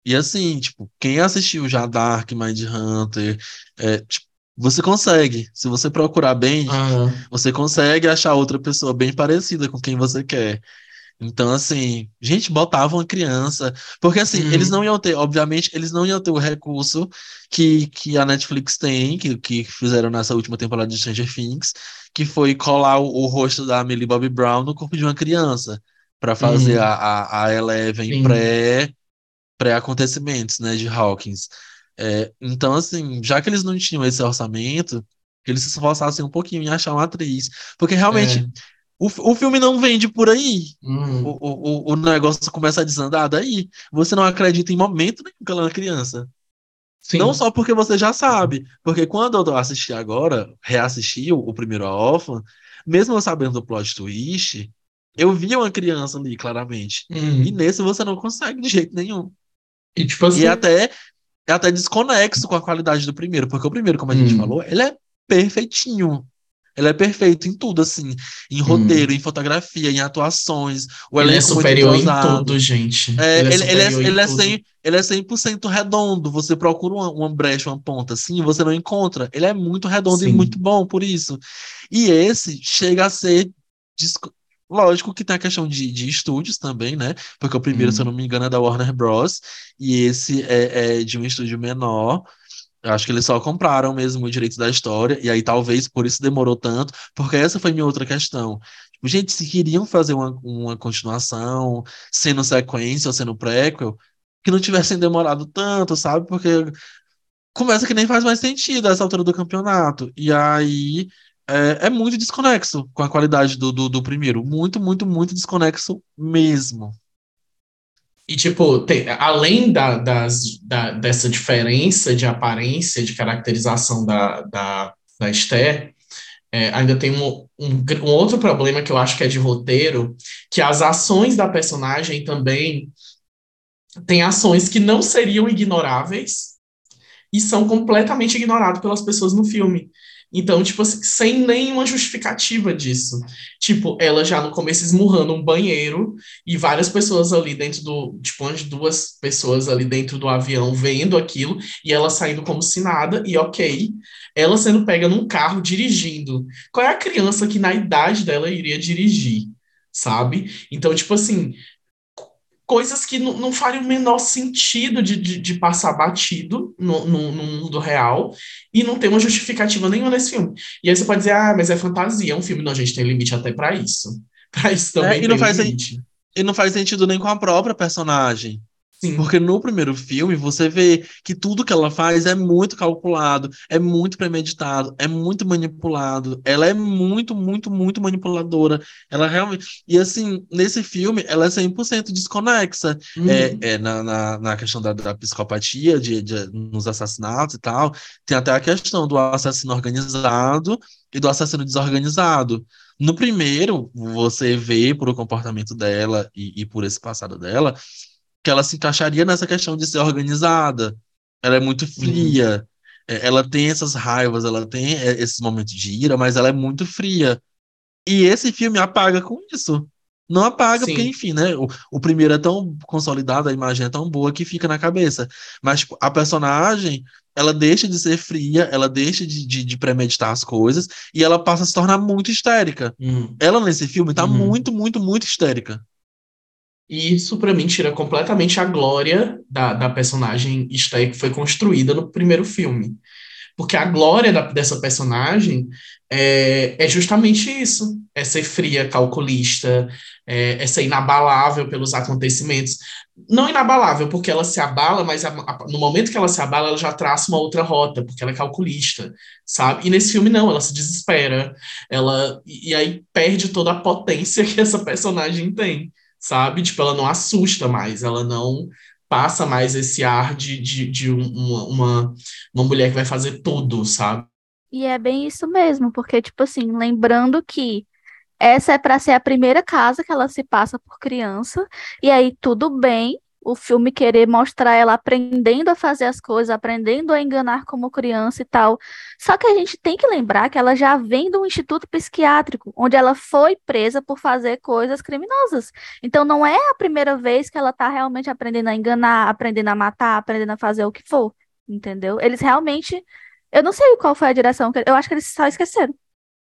E assim, tipo, quem assistiu já Dark, Mindhunter, é, tipo, você consegue. Se você procurar bem, Ah, você consegue achar outra pessoa bem parecida com quem você quer. Então, assim, gente, botava uma criança. Porque, assim, Uhum. eles não iam ter, obviamente, eles não iam ter o recurso que, que a Netflix tem, que, que fizeram nessa última temporada de Stranger Things, que foi colar o, o rosto da Millie Bobby Brown no corpo de uma criança, para fazer Uhum. a, a, Eleven pré, pré-acontecimentos, né, de Hawkins. É, então, assim, já que eles não tinham esse orçamento, que eles se esforçassem um pouquinho em achar uma atriz. Porque realmente. é. O, o filme não vende por aí. Uhum. O, o, o- negócio começa a desandar daí. Você não acredita em momento nenhum que ela é criança. Sim. Não só porque você já sabe. Porque quando eu assisti agora, reassisti o, o primeiro A Órfã, mesmo eu sabendo do plot twist, eu via uma criança ali, claramente. Uhum. E nesse você não consegue de jeito nenhum. E tipo assim, E é até, é até desconexo com a qualidade do primeiro. Porque o primeiro, como a gente Hum. falou, ele é perfeitinho. Ele é perfeito em tudo, assim. Em roteiro, em fotografia, em atuações. O Hum. ele é superior em tudo, gente. É, ele, ele, é, superior em ele, é tudo. 100, ele é 100% redondo. Você procura uma, uma brecha, uma ponta assim, você não encontra. Ele é muito redondo e Sim. muito bom por isso. E esse chega a ser. Lógico que tem a questão de, de estúdios também, né? Porque o primeiro, Hum. se eu não me engano, é da Warner Bros. E esse é, é de um estúdio menor. Eu acho que eles só compraram mesmo o direito da história, e aí talvez por isso demorou tanto, porque essa foi minha outra questão. Tipo, gente, se queriam fazer uma, uma continuação, sendo sequência ou sendo prequel, que não tivessem demorado tanto, sabe? Porque começa que nem faz mais sentido essa altura do campeonato. E aí é, é muito desconexo com a qualidade do, do, do primeiro. Muito, muito, muito desconexo mesmo. E, tipo, tem- além da, das, da- dessa diferença de aparência, de caracterização da, da, da Esther, é, ainda tem um, um, um outro problema que eu acho que é de roteiro, que as ações da personagem também têm ações que não seriam ignoráveis e são completamente ignoradas pelas pessoas no filme. Então, tipo assim, sem nenhuma justificativa disso. Tipo, ela já no começo esmurrando um banheiro e várias pessoas ali dentro do, tipo, umas duas pessoas ali dentro do avião vendo aquilo e ela saindo como se nada, e ok, ela sendo pega num carro dirigindo. Qual é a criança que na idade dela iria dirigir, sabe? Então, tipo assim, coisas que não, fariam o menor sentido de, de, de passar batido no, no, no mundo real e não tem uma justificativa nenhuma nesse filme. E aí você pode dizer, ah, mas é fantasia, é um filme. Não, gente, tem limite até pra isso. <laughs> Pra isso também É, e não faz limite. E não faz sentido nem com a própria personagem. Sim. Porque no primeiro filme você vê que tudo que ela faz é muito calculado, é muito premeditado, é muito manipulado. Ela é muito, muito, muito manipuladora. Ela realmente. E assim, nesse filme, ela é 100% desconexa. Uhum. É, é, na, na, na questão da, da psicopatia, de, de- nos assassinatos e tal, tem até a questão do assassino organizado e do assassino desorganizado. No primeiro, você vê por o comportamento dela e, e por esse passado dela, que ela se encaixaria nessa questão de ser organizada. ela é muito fria. É, Ela tem essas raivas, ela tem é, esses momentos de ira, mas ela é muito fria. E esse filme apaga com isso. Não apaga, Sim. porque, enfim, né? O, o primeiro é tão consolidado, a imagem é tão boa que fica na cabeça. Mas tipo, a personagem, ela deixa de ser fria, ela deixa de, de, de premeditar as coisas e ela passa a se tornar muito histérica. Hum. Ela nesse filme tá Uhum. muito, muito, muito histérica. E isso, pra mim, tira completamente a glória da, da personagem Stay que foi construída no primeiro filme. Porque a glória da- dessa personagem é, é justamente isso: é ser fria, calculista, é, é ser inabalável pelos acontecimentos. Não inabalável, porque ela se abala, mas a- a- no momento que ela se abala, ela já traça uma outra rota, porque ela é calculista, sabe? E nesse filme, não, ela se desespera, ela, e e aí perde toda a potência <laughs> que essa personagem tem sabe? Tipo, ela não assusta mais, ela não passa mais esse ar de, de, de um- uma, uma, uma mulher que vai fazer tudo, sabe? E é bem isso mesmo, porque, tipo assim, lembrando que essa é para ser a primeira casa que ela se passa por criança, e aí tudo bem o filme querer mostrar ela aprendendo a fazer as coisas, aprendendo a enganar como criança e tal. Só que a gente tem que lembrar que ela já vem de um instituto psiquiátrico, onde ela foi presa por fazer coisas criminosas. Então não é a primeira vez que ela tá realmente aprendendo a enganar, aprendendo a matar, aprendendo a fazer o que for, entendeu? Eles realmente eu não sei qual foi a direção, eu acho que eles só esqueceram.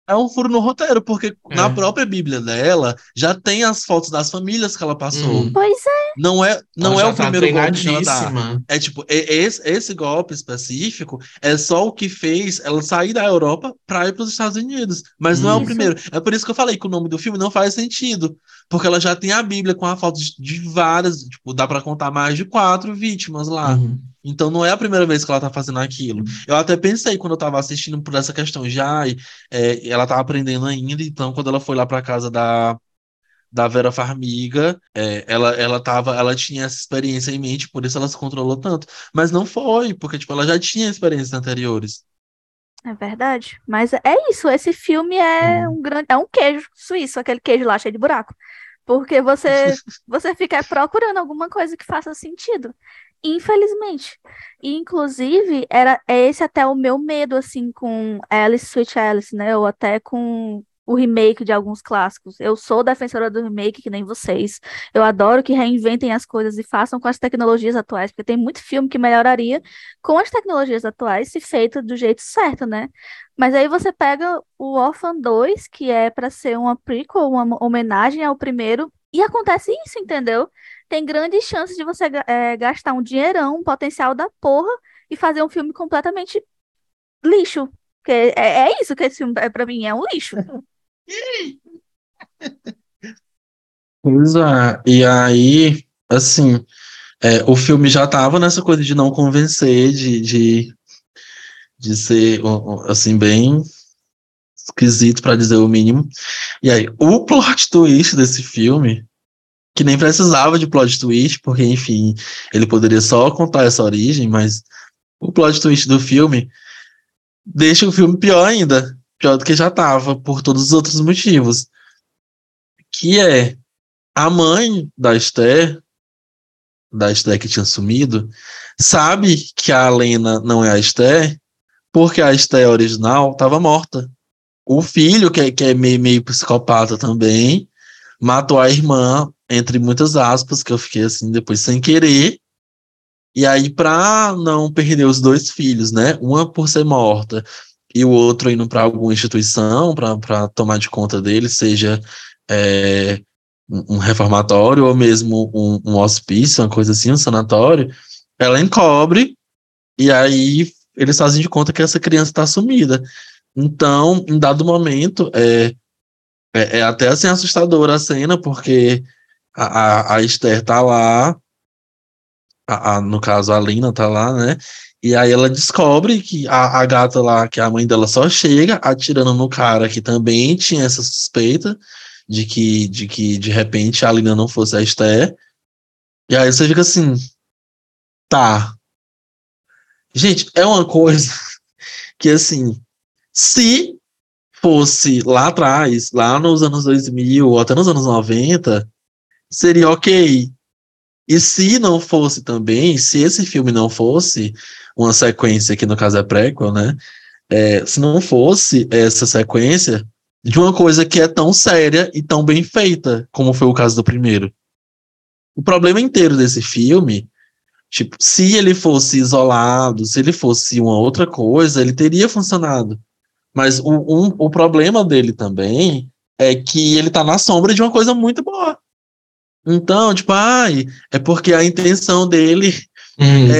É um furo no roteiro, porque na É. própria Bíblia dela já tem as fotos das famílias que ela passou. Uhum. Pois é, Não é, não Ela é o tá primeiro golpe que ela dá. É tipo, esse, esse golpe específico é só o que fez ela sair da Europa para ir para os Estados Unidos. Mas não é o primeiro. É por isso que eu falei que o nome do filme não faz sentido. Porque ela já tem a Bíblia com a foto de, de várias, tipo, dá para contar mais de quatro vítimas lá. Uhum. Então não é a primeira vez que ela tá fazendo aquilo. Eu até pensei quando eu tava assistindo por essa questão já, e, é, ela tá aprendendo ainda, então quando ela foi lá pra casa da, da Vera Farmiga, é, ela, ela tava, ela tinha essa experiência em mente, por isso ela se controlou tanto. Mas não foi, porque tipo, ela já tinha experiências anteriores. é verdade. Mas é isso, esse filme é um grande, é um queijo suíço, aquele queijo lá cheio de buraco. Porque você <laughs> você fica procurando alguma coisa que faça sentido. Infelizmente. E, inclusive, era é esse até o meu medo, assim, com Alice Sweet Alice, né? Ou até com o remake de alguns clássicos. Eu sou defensora do remake, que nem vocês. Eu adoro que reinventem as coisas e façam com as tecnologias atuais, porque tem muito filme que melhoraria com as tecnologias atuais se feito do jeito certo, né? Mas aí você pega o Orphan 2, que é para ser uma prequel, uma homenagem ao primeiro, e acontece isso, entendeu? Tem grandes chances de você eh, gastar um dinheirão, um potencial da porra, e fazer um filme completamente lixo. Porque é, é isso que esse filme é para mim, é um lixo. <laughs> É, e aí, assim, é, o filme já tava nessa coisa de não convencer, de, de, de ser, assim, bem esquisito pra dizer o mínimo. E aí, o plot twist desse filme, que nem precisava de plot twist, porque, enfim, ele poderia só contar essa origem, mas o plot twist do filme deixa o filme pior ainda, pior do que já tava, por todos os outros motivos. Que é a mãe da Esther, da Esther que tinha sumido, sabe que a Lena não é a Esther, porque a Esther original estava morta. O filho, que é, que é meio, meio psicopata também, matou a irmã, entre muitas aspas, que eu fiquei assim depois sem querer. E aí, pra não perder os dois filhos, né? Uma por ser morta e o outro indo para alguma instituição para tomar de conta dele, seja é, um reformatório ou mesmo um, um hospício, uma coisa assim, um sanatório, ela encobre e aí eles fazem de conta que essa criança está sumida. Então, em dado momento, é, é, é até assim assustadora a cena, porque a, a, a Esther tá lá, a, a- no caso a Lina tá lá, né? E aí ela descobre que a, a gata lá, que a mãe dela só chega atirando no cara que também tinha essa suspeita de que de que de repente a Lina não fosse a Esther. E aí você fica assim, tá. Gente, é uma coisa <laughs> que assim, se fosse lá atrás, lá nos anos 2000 ou até nos anos 90, seria ok. E se não fosse também, se esse filme não fosse uma sequência, que no caso é prequel, né? É, se não fosse essa sequência de uma coisa que é tão séria e tão bem feita, como foi o caso do primeiro. O problema inteiro desse filme, tipo, se ele fosse isolado, se ele fosse uma outra coisa, ele teria funcionado. Mas o, um, o problema dele também é que ele tá na sombra de uma coisa muito boa. Então, tipo, ai, é porque a intenção dele Hum. é,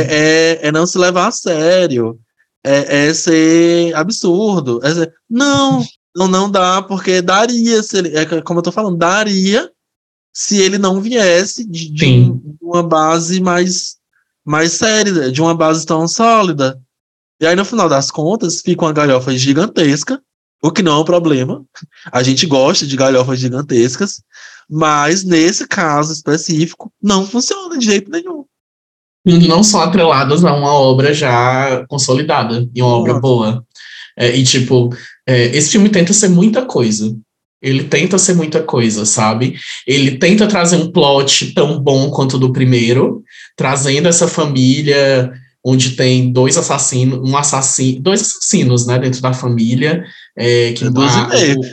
é, é não se levar a sério, é, é ser absurdo. é ser- não, não, não dá, porque daria, se ele, é como eu tô falando, daria se ele não viesse de, de um- de uma base mais, mais séria, de uma base tão sólida. E aí, no final das contas, fica uma galhofa gigantesca, o que não é um problema. A gente gosta de galhofas gigantescas, mas nesse caso específico, não funciona de jeito nenhum. não são atreladas a uma obra já consolidada e uma obra Nossa. boa. É, e, tipo, é, esse filme tenta ser muita coisa. Ele tenta ser muita coisa, sabe? Ele tenta trazer um plot tão bom quanto o do primeiro, trazendo essa família onde tem dois assassinos, um assassino, dois assassinos, né, dentro da família, é, que É dois e ma- meio. o-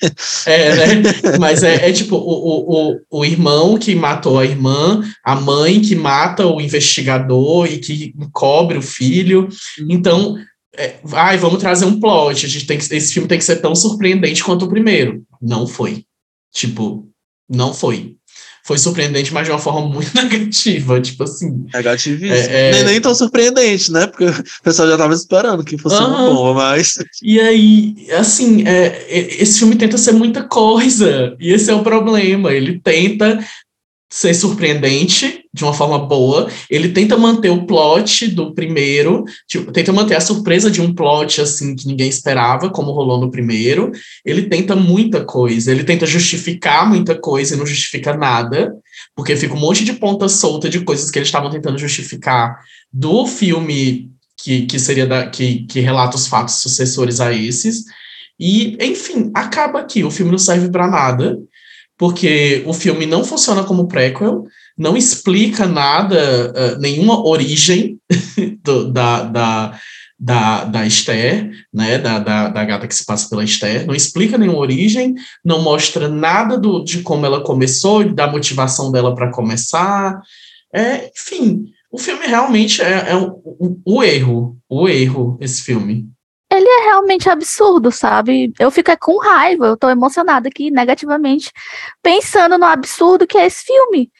<laughs> é, né? Mas é, é tipo o, o, o, o irmão que matou a irmã, a mãe que mata o investigador e que encobre o filho. Então, é, ai, vamos trazer um plot. A gente tem que, esse filme tem que ser tão surpreendente quanto o primeiro. Não foi. Tipo, não foi. Foi surpreendente, mas de uma forma muito <laughs> negativa. Tipo assim. Negativíssimo. É, é- Nem, nem tão surpreendente, né? Porque o pessoal já tava esperando que fosse uma Aham. bomba, mas. E aí, assim, é, é- esse filme tenta ser muita coisa, e esse é o problema. Ele tenta ser surpreendente de uma forma boa, ele tenta manter o plot do primeiro, tipo, tenta manter a surpresa de um plot assim que ninguém esperava, como rolou no primeiro. Ele tenta muita coisa, ele tenta justificar muita coisa e não justifica nada, porque fica um monte de ponta solta de coisas que eles estavam tentando justificar do filme que, que seria da, que, que relata os fatos sucessores a esses. E, enfim, acaba aqui. O filme não serve para nada, porque o filme não funciona como prequel, não explica nada, eh, nenhuma origem <laughs> do- da, da, da, da Esther, né, da, da, da gata que se passa pela Esther, não explica nenhuma origem, não mostra nada do, de como ela começou, da motivação dela para começar. É, enfim, o filme realmente é, é o, o, o erro, o erro, esse filme. Ele é realmente absurdo, sabe? Eu fico é com raiva, eu tô emocionada aqui negativamente, pensando no absurdo que é esse filme.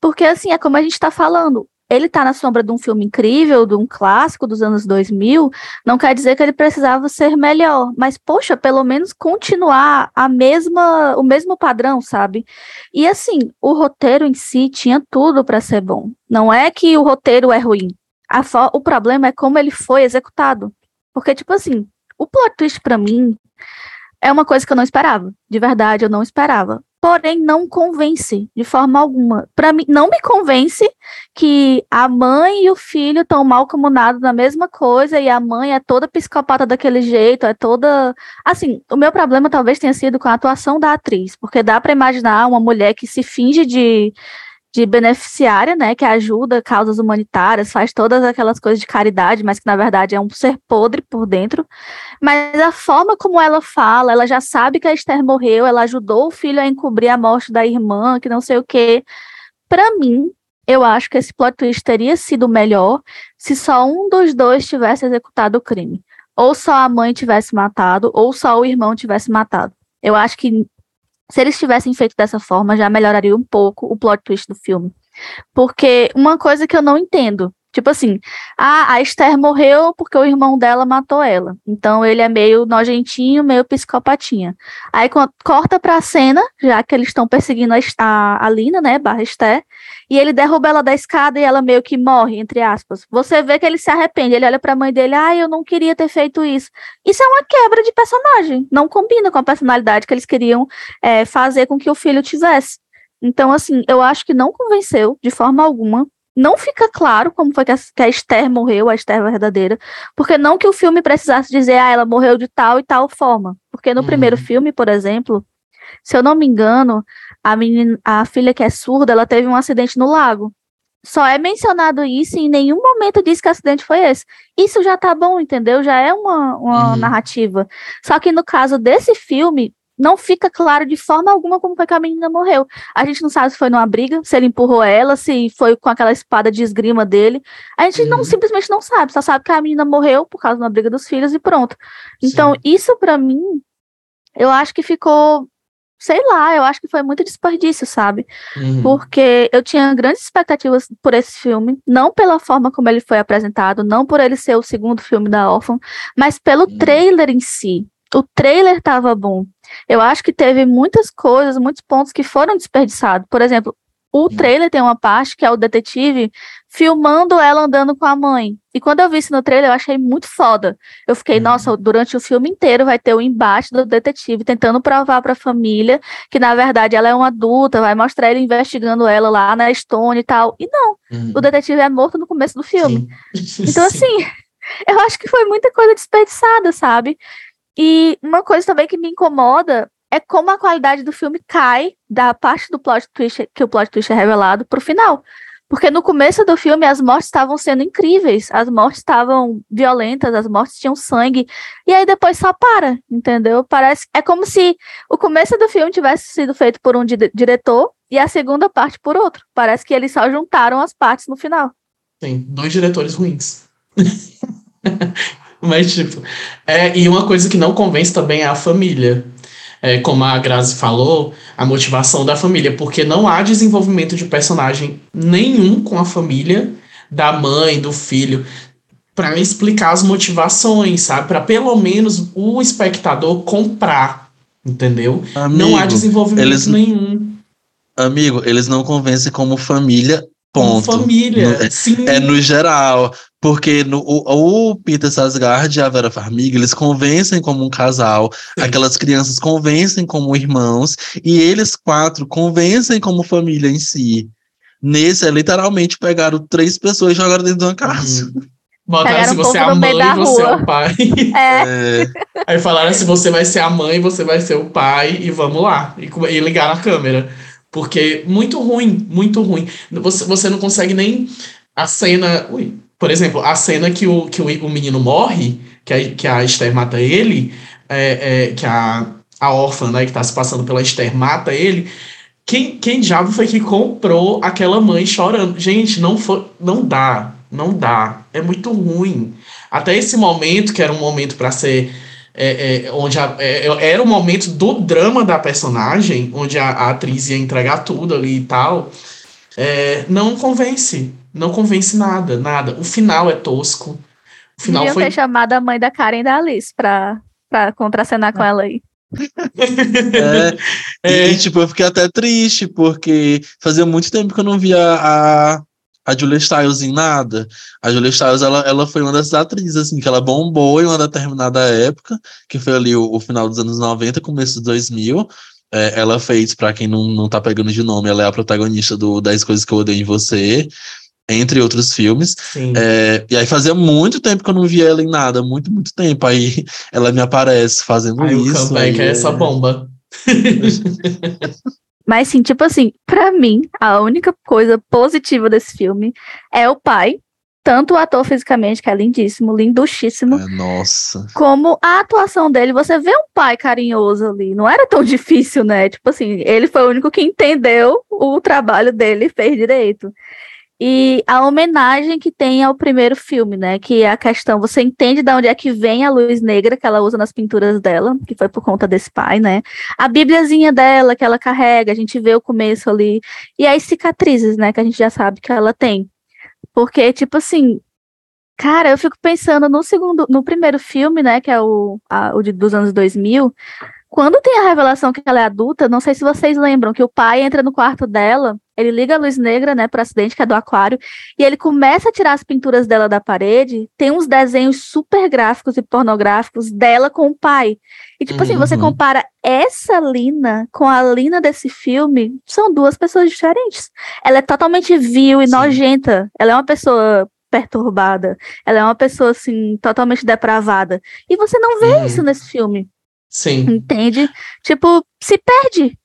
Porque, assim, é como a gente tá falando. Ele tá na sombra de um filme incrível, de um clássico dos anos 2000, não quer dizer que ele precisava ser melhor, mas, poxa, pelo menos continuar a mesma, o mesmo padrão, sabe? E, assim, o roteiro em si tinha tudo para ser bom. Não é que o roteiro é ruim. O problema é como ele foi executado. Porque, tipo assim, o plot twist pra mim é uma coisa que eu não esperava. De verdade, eu não esperava. Porém, não convence de forma alguma. Pra mim, não me convence que a mãe e o filho estão mal comunados na mesma coisa e a mãe é toda psicopata daquele jeito, é toda. Assim, o meu problema talvez tenha sido com a atuação da atriz, porque dá pra imaginar uma mulher que se finge de de beneficiária, né, que ajuda causas humanitárias, faz todas aquelas coisas de caridade, mas que na verdade é um ser podre por dentro. Mas a forma como ela fala, ela já sabe que a Esther morreu, ela ajudou o filho a encobrir a morte da irmã, que não sei o quê. Para mim, eu acho que esse plot twist teria sido melhor se só um dos dois tivesse executado o crime. Ou só a mãe tivesse matado, ou só o irmão tivesse matado. Eu acho que se eles tivessem feito dessa forma, já melhoraria um pouco o plot twist do filme. Porque uma coisa que eu não entendo, tipo assim, a, a Esther morreu porque o irmão dela matou ela. Então ele é meio nojentinho, meio psicopatinha. Aí co- corta pra cena, já que eles estão perseguindo a, a, a Lina, né, barra Esther, e ele derruba ela da escada e ela meio que morre, entre aspas. Você vê que ele se arrepende, ele olha pra mãe dele, ai, eu não queria ter feito isso. Isso é uma quebra de personagem, não combina com a personalidade que eles queriam é, fazer com que o filho tivesse. Então, assim, eu acho que não convenceu de forma alguma. Não fica claro como foi que a, que a Esther morreu, a Esther verdadeira, porque não que o filme precisasse dizer, ah, ela morreu de tal e tal forma. Porque no Uhum. primeiro filme, por exemplo, se eu não me engano, a menina, a filha que é surda, ela teve um acidente no lago. só é mencionado isso e em nenhum momento diz que o acidente foi esse. Isso já tá bom, entendeu? Já é uma, uma Uhum. narrativa. Só que no caso desse filme, não fica claro de forma alguma como foi que a menina morreu. A gente não sabe se foi numa briga, se ele empurrou ela, se foi com aquela espada de esgrima dele. A gente não Uhum. simplesmente não sabe, só sabe que a menina morreu por causa de uma briga dos filhos e pronto. Então, Sim. isso pra mim, eu acho que ficou, sei lá, eu acho que foi muito desperdício, sabe? Uhum. Porque eu tinha grandes expectativas por esse filme, não pela forma como ele foi apresentado, não por ele ser o segundo filme da Orphan, mas pelo Hum. trailer em si. O trailer estava bom. Eu acho que teve muitas coisas, muitos pontos que foram desperdiçados. Por exemplo, o trailer tem uma parte que é o detetive filmando ela andando com a mãe. E quando eu vi isso no trailer, eu achei muito foda. Eu fiquei, Uhum. nossa, durante o filme inteiro vai ter o embate do detetive tentando provar para a família que na verdade ela é uma adulta, vai mostrar ele investigando ela lá na Stone e tal. E não, Uhum. o detetive é morto no começo do filme. Sim. Então, <laughs> Sim. assim, <laughs> eu acho que foi muita coisa desperdiçada, sabe? E uma coisa também que me incomoda é como a qualidade do filme cai da parte do plot twist, que o plot twist é revelado, pro final. Porque no começo do filme as mortes estavam sendo incríveis, as mortes estavam violentas, as mortes tinham sangue, e aí depois só para, entendeu? Parece é como se o começo do filme tivesse sido feito por um di- diretor e a segunda parte por outro. Parece que eles só juntaram as partes no final. Tem dois diretores ruins. <laughs> Mas, tipo, é, e uma coisa que não convence também é a família. É, como a Grazi falou, a motivação da família, porque não há desenvolvimento de personagem nenhum com a família, da mãe, do filho, para explicar as motivações, sabe? Para pelo menos o espectador comprar, entendeu? não há Amigo, desenvolvimento eles- nenhum amigo, eles não convencem como família, ponto. família. No- Sim. É no geral, porque no, o, o Peter Sarsgaard e a Vera Farmiga, eles convencem como um casal, aquelas crianças convencem como irmãos, e eles quatro convencem como família em si. Nesse, é literalmente pegaram três pessoas e jogaram dentro de uma casa. Uhum. <laughs> Se você é a mãe, você é o pai. <laughs> É, É, <laughs> Aí falaram se você vai ser a mãe, você vai ser o pai, e vamos lá. E, e ligaram a câmera. Porque muito ruim, muito ruim. Você, você não consegue nem a cena. Ui, por exemplo, a cena que o, que o, o menino morre, que a, que a Esther mata ele, é, é, que a, a órfã, né, que tá se passando pela Esther, mata ele. Quem, quem diabo foi que comprou aquela mãe chorando? Gente, não foi, não dá, não dá. É muito ruim. Até esse momento, que era um momento para ser é, é, onde a- é, é, era o momento do drama da personagem, onde a, a atriz ia entregar tudo ali e tal, é, não convence. Não convence nada, nada. O final é tosco. O final deviam foi. ter chamado a mãe da Karen e da Alice pra, pra contracenar com ela aí. é, É. E, tipo, eu fiquei até triste, porque fazia muito tempo que eu não via a, a Julia Stiles em nada. A Julia Stiles, ela, ela foi uma dessas atrizes, assim, que ela bombou em uma determinada época, que foi ali o, o final dos anos 90, começo dos 2000. É, ela fez, pra quem não, não tá pegando de nome, ela é a protagonista do 10 Coisas que Eu Odeio em Você, entre outros filmes. É, e aí fazia muito tempo que eu não via ela em nada, muito, muito tempo. Aí <laughs> ela me aparece fazendo Aí o isso. comeback aí é essa bomba. <laughs> Mas, sim, tipo assim, pra mim, a única coisa positiva desse filme é o pai. Tanto o ator fisicamente, que é lindíssimo, linduchíssimo, É, nossa. como a atuação dele. Você vê um pai carinhoso ali. Não era tão <laughs> difícil, né? Tipo assim, ele foi o único que entendeu o trabalho dele e fez direito. E a homenagem que tem ao primeiro filme, né? Que é a questão, você entende de onde é que vem a luz negra que ela usa nas pinturas dela, que foi por conta desse pai, né? A bíbliazinha dela que ela carrega, a gente vê o começo ali. E as cicatrizes, né? Que a gente já sabe que ela tem. Porque, tipo assim, cara, eu fico pensando no segundo, no primeiro filme, né? Que é o, a- o de, dos anos 2000. Quando tem a revelação que ela é adulta, não sei se vocês lembram, que o pai entra no quarto dela, ele liga a luz negra, né, pro acidente, que é do aquário, e ele começa a tirar as pinturas dela da parede, tem uns desenhos super gráficos e pornográficos dela com o pai. E, tipo assim, você Uhum. compara essa Lina com a Lina desse filme, são duas pessoas diferentes. Ela é totalmente vil e Sim. nojenta. Ela é uma pessoa perturbada. Ela é uma pessoa, assim, totalmente depravada. E você não vê Uhum. isso nesse filme. Sim. Entende? Tipo, se perde.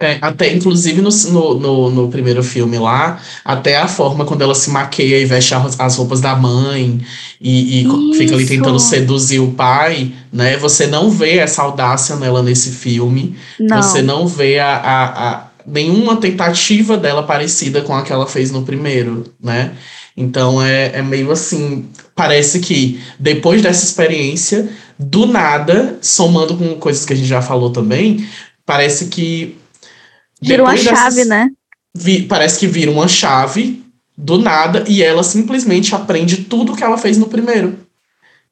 É, até, inclusive, no, no, no, primeiro filme lá, até a forma quando ela se maqueia e veste as, as roupas da mãe e, e fica ali tentando seduzir o pai, né? Você não vê essa audácia nela nesse filme. Não. Você não vê a, a, a- nenhuma tentativa dela parecida com a que ela fez no primeiro, né? Então é, é meio assim. Parece que depois dessa experiência, do nada, somando com coisas que a gente já falou também, parece que. Vira uma depois chave, dessas- né? vi- parece que vira uma chave do nada e ela simplesmente aprende tudo que ela fez no primeiro.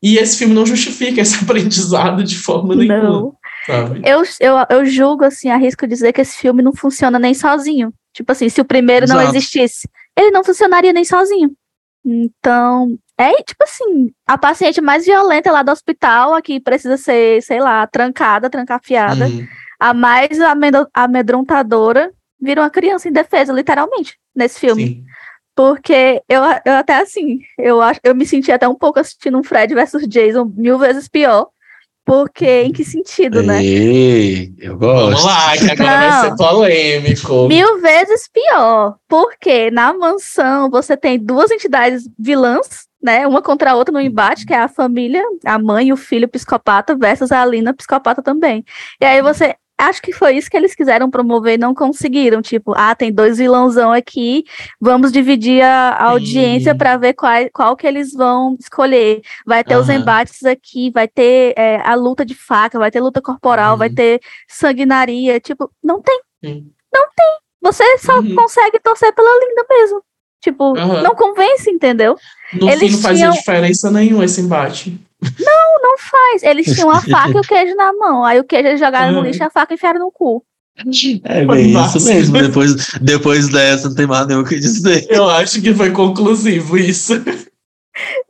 E esse filme não justifica esse <laughs> aprendizado de forma nenhuma, Não. sabe? Eu, eu, eu julgo, assim, arrisco dizer que esse filme não funciona nem sozinho. Tipo assim, se o primeiro não Exato. existisse, ele não funcionaria nem sozinho. Então, é tipo assim, a paciente mais violenta lá do hospital, a que precisa ser, sei lá, trancada, trancafiada, Uhum. a mais amedrontadora, vira uma criança indefesa, literalmente, nesse filme. Sim. Porque eu, eu até assim, eu acho, eu me senti até um pouco assistindo um Fred versus Jason mil vezes pior. Porque em que sentido, né? Ei, eu gosto. Vamos lá, que agora vai Não. ser polêmico. Mil vezes pior. Porque na mansão você tem duas entidades vilãs, né? Uma contra a outra no embate, que é a família, a mãe e o filho psicopata, versus a Alina psicopata também. E aí você. Acho que foi isso que eles quiseram promover e não conseguiram. Tipo, ah, tem dois vilãozão aqui, vamos dividir a, audiência para ver qual, qual que eles vão escolher. Vai ter os Aham. embates aqui, vai ter é, a luta de faca, vai ter luta corporal, vai Uhum. ter sanguinaria. Tipo, não tem. Não tem. Você só Uhum. consegue torcer pela linda mesmo. Tipo, Aham. não convence, entendeu? No Eles fim não fazia tinham- diferença nenhuma esse embate. Mas eles tinham a <laughs> faca e o queijo na mão. Aí o queijo eles jogaram no Uhum. lixo e a faca enfiaram no cu. É bem isso mesmo. Depois, depois dessa, não tem mais nem o que dizer. Eu acho que foi conclusivo isso.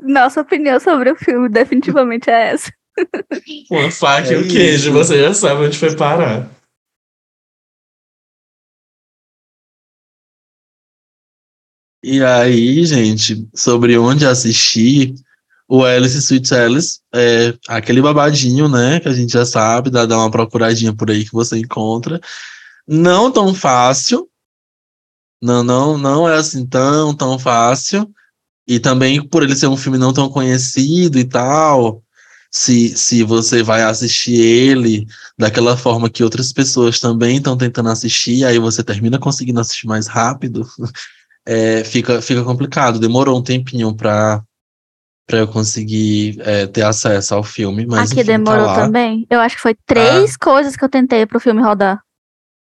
Nossa opinião sobre o filme definitivamente é essa. Uma faca É e o queijo, isso. você já sabe onde foi parar. E aí, gente, sobre onde assistir, o Alice Sweet Alice é aquele babadinho, né? Que a gente já sabe, dá, dá uma procuradinha por aí que você encontra. Não tão fácil. Não, não, não é assim tão, tão fácil. E também por ele ser um filme não tão conhecido e tal, se, se você vai assistir ele daquela forma que outras pessoas também estão tentando assistir, aí você termina conseguindo assistir mais rápido, <laughs> é, fica, fica complicado. Demorou um tempinho para para eu conseguir é, ter acesso ao filme, mas Aqui enfim, tá demorou lá. também. Eu acho que foi três coisas que eu tentei pro filme rodar.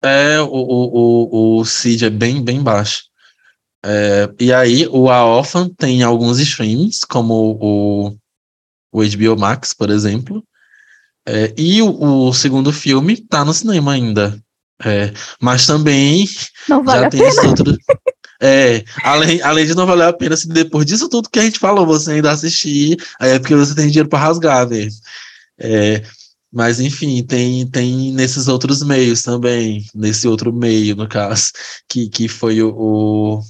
É, o, o, o, o Cid é bem, bem baixo. É, e aí, o A Orphan tem alguns streams, como o, o HBO Max, por exemplo. É, e o, o segundo filme tá no cinema ainda. É, mas também Não <laughs> vale já tem esse outro. É, além, além de não valer a pena, se depois disso tudo que a gente falou, você ainda assistir, aí é porque você tem dinheiro para rasgar, velho. É, mas enfim, tem, tem nesses outros meios também, nesse outro meio, no caso, que, que foi o, o,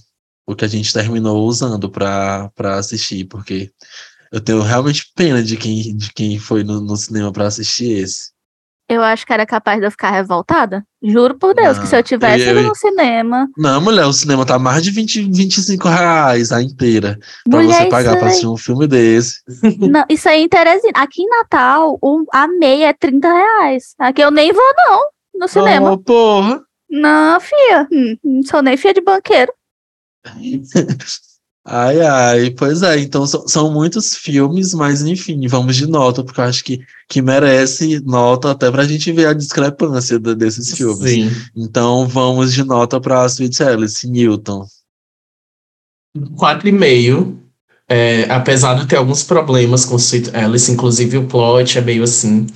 o que a gente terminou usando para assistir, porque eu tenho realmente pena de quem, de quem foi no, no cinema para assistir esse. Eu acho que era capaz de eu ficar revoltada. Juro por Deus, que se eu Não, tivesse eu- ido no cinema. Não, mulher, o cinema tá mais de 20, 25 reais a inteira. Pra Mulher, você pagar pra aí- assistir um filme desse. <laughs> Não, isso aí em Teresina. Aqui em Natal, o- a meia é 30 reais. Aqui eu nem vou, não, no cinema. Oh, porra. Não, fia. Hum, Não sou nem fia de banqueiro. <laughs> Ai, ai, pois é, então são, são muitos filmes, mas enfim, vamos de nota, porque eu acho que, que merece nota até pra gente ver a discrepância desses filmes. Sim. Então vamos de nota pra Sweet Alice, Newton. 4,5. É, apesar de ter alguns problemas com Sweet Alice, inclusive o plot é meio assim.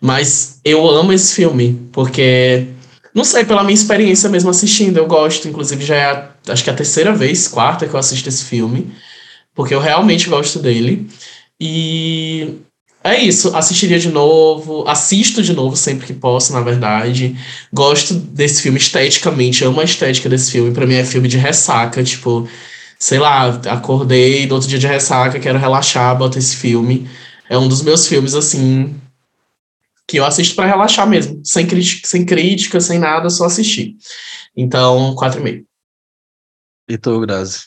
Mas eu amo esse filme, porque, não sei, pela minha experiência mesmo assistindo, eu gosto. Inclusive, já é, a- acho que é a terceira vez, quarta que eu assisto esse filme, porque eu realmente gosto dele. E é isso, assistiria de novo, assisto de novo sempre que posso, na verdade. Gosto desse filme esteticamente, amo a estética desse filme. Pra mim é filme de ressaca, tipo sei lá, acordei no outro dia de ressaca, quero relaxar, boto esse filme. É um dos meus filmes, assim, que eu assisto para relaxar mesmo, sem crítica, sem crítica, sem nada, só assistir. Então, 4,5. E tu, Grazi?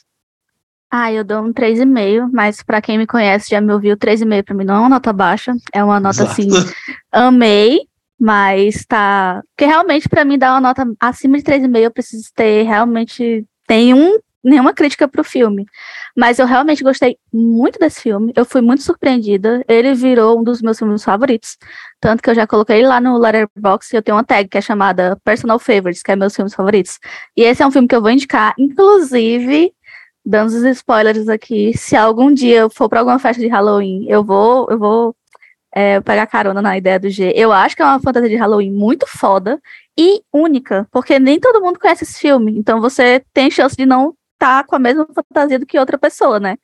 Ah, eu dou um 3,5, mas pra quem me conhece já me ouviu, 3,5 pra mim não é uma nota baixa, é uma nota Exato. assim, amei, mas tá. Porque realmente pra mim dar uma nota acima de 3,5 eu preciso ter realmente nenhum, nenhuma crítica pro filme. Mas eu realmente gostei muito desse filme, eu fui muito surpreendida, ele virou um dos meus filmes favoritos, tanto que eu já coloquei lá no Letterboxd, eu tenho uma tag que é chamada Personal Favorites, que é meus filmes favoritos. E esse é um filme que eu vou indicar, inclusive dando os spoilers aqui, se algum dia eu for para alguma festa de Halloween, eu vou, eu vou é, pegar carona na ideia do G. Eu acho que é uma fantasia de Halloween muito foda e única, porque nem todo mundo conhece esse filme, então você tem chance de não estar com a mesma fantasia do que outra pessoa, né?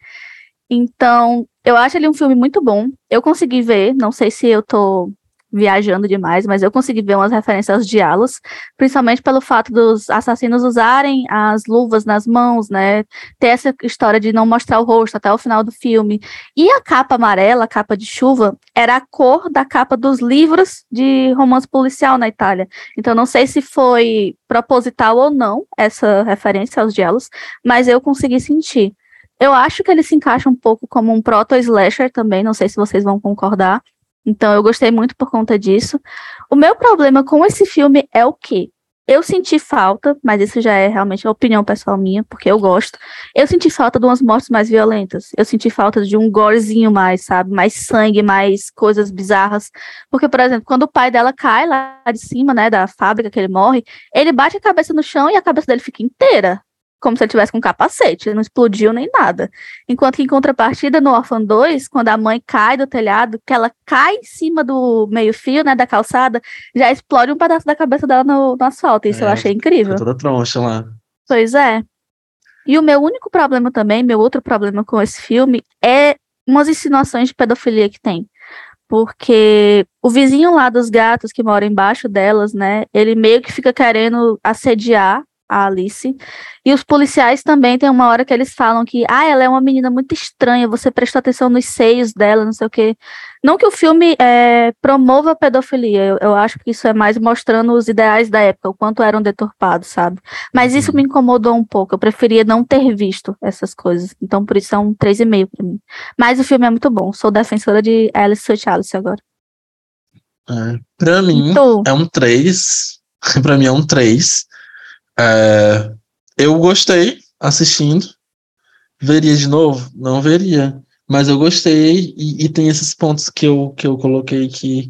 Então, eu acho ele um filme muito bom. Eu consegui ver, não sei se eu tô viajando demais, mas eu consegui ver umas referências aos diálogos, principalmente pelo fato dos assassinos usarem as luvas nas mãos, né? Ter essa história de não mostrar o rosto até o final do filme. E a capa amarela, a capa de chuva, era a cor da capa dos livros de romance policial na Itália. Então não sei se foi proposital ou não essa referência aos diálogos, mas eu consegui sentir. Eu acho que ele se encaixa um pouco como um proto-slasher também, não sei se vocês vão concordar. Então eu gostei muito por conta disso. O meu problema com esse filme é o quê? Eu senti falta, mas isso já é realmente a opinião pessoal minha, porque eu gosto. Eu senti falta de umas mortes mais violentas. Eu senti falta de um gorezinho mais, sabe? Mais sangue, mais coisas bizarras. Porque, por exemplo, quando o pai dela cai lá de cima, né, da fábrica que ele morre, ele bate a cabeça no chão e a cabeça dele fica inteira como se ele tivesse com um capacete, não explodiu nem nada. Enquanto que em contrapartida, no Orphan 2, quando a mãe cai do telhado, que ela cai em cima do meio-fio, né, da calçada, já explode um pedaço da cabeça dela no, no asfalto. Isso É, eu achei incrível. Toda troncha lá. Pois é. E o meu único problema também, meu outro problema com esse filme, é umas insinuações de pedofilia que tem. Porque o vizinho lá dos gatos que mora embaixo delas, né, ele meio que fica querendo assediar a Alice. E os policiais também tem uma hora que eles falam que, ah, ela é uma menina muito estranha, você presta atenção nos seios dela, não sei o quê. Não que o filme é, promova a pedofilia, eu, eu acho que isso é mais mostrando os ideais da época, o quanto eram deturpados, sabe? Mas isso me incomodou um pouco, eu preferia não ter visto essas coisas. Então, por isso é um 3,5 pra mim. Mas o filme é muito bom, sou defensora de Alice Sweet Alice agora. É, pra mim, Tu? é um 3. <laughs> pra mim é um 3. É, eu gostei assistindo. Veria de novo? Não veria. Mas eu gostei e, e tem esses pontos que eu, que eu coloquei que,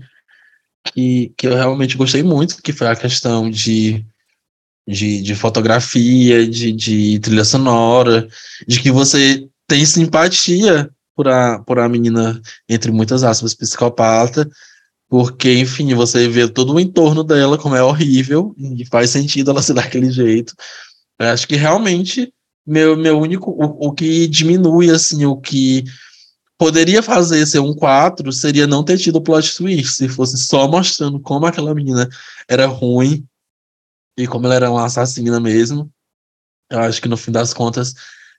que, que eu realmente gostei muito, que foi a questão de, de, de fotografia, de, de trilha sonora, de que você tem simpatia por a, por a menina, entre muitas aspas, psicopata, porque, enfim, você vê todo o entorno dela, como é horrível, e faz sentido ela <laughs> ser daquele jeito. Eu acho que realmente meu, meu único. O, o que diminui, assim, o que poderia fazer ser um 4 seria não ter tido plot twist, se fosse só mostrando como aquela menina era ruim e como ela era uma assassina mesmo. Eu acho que no fim das contas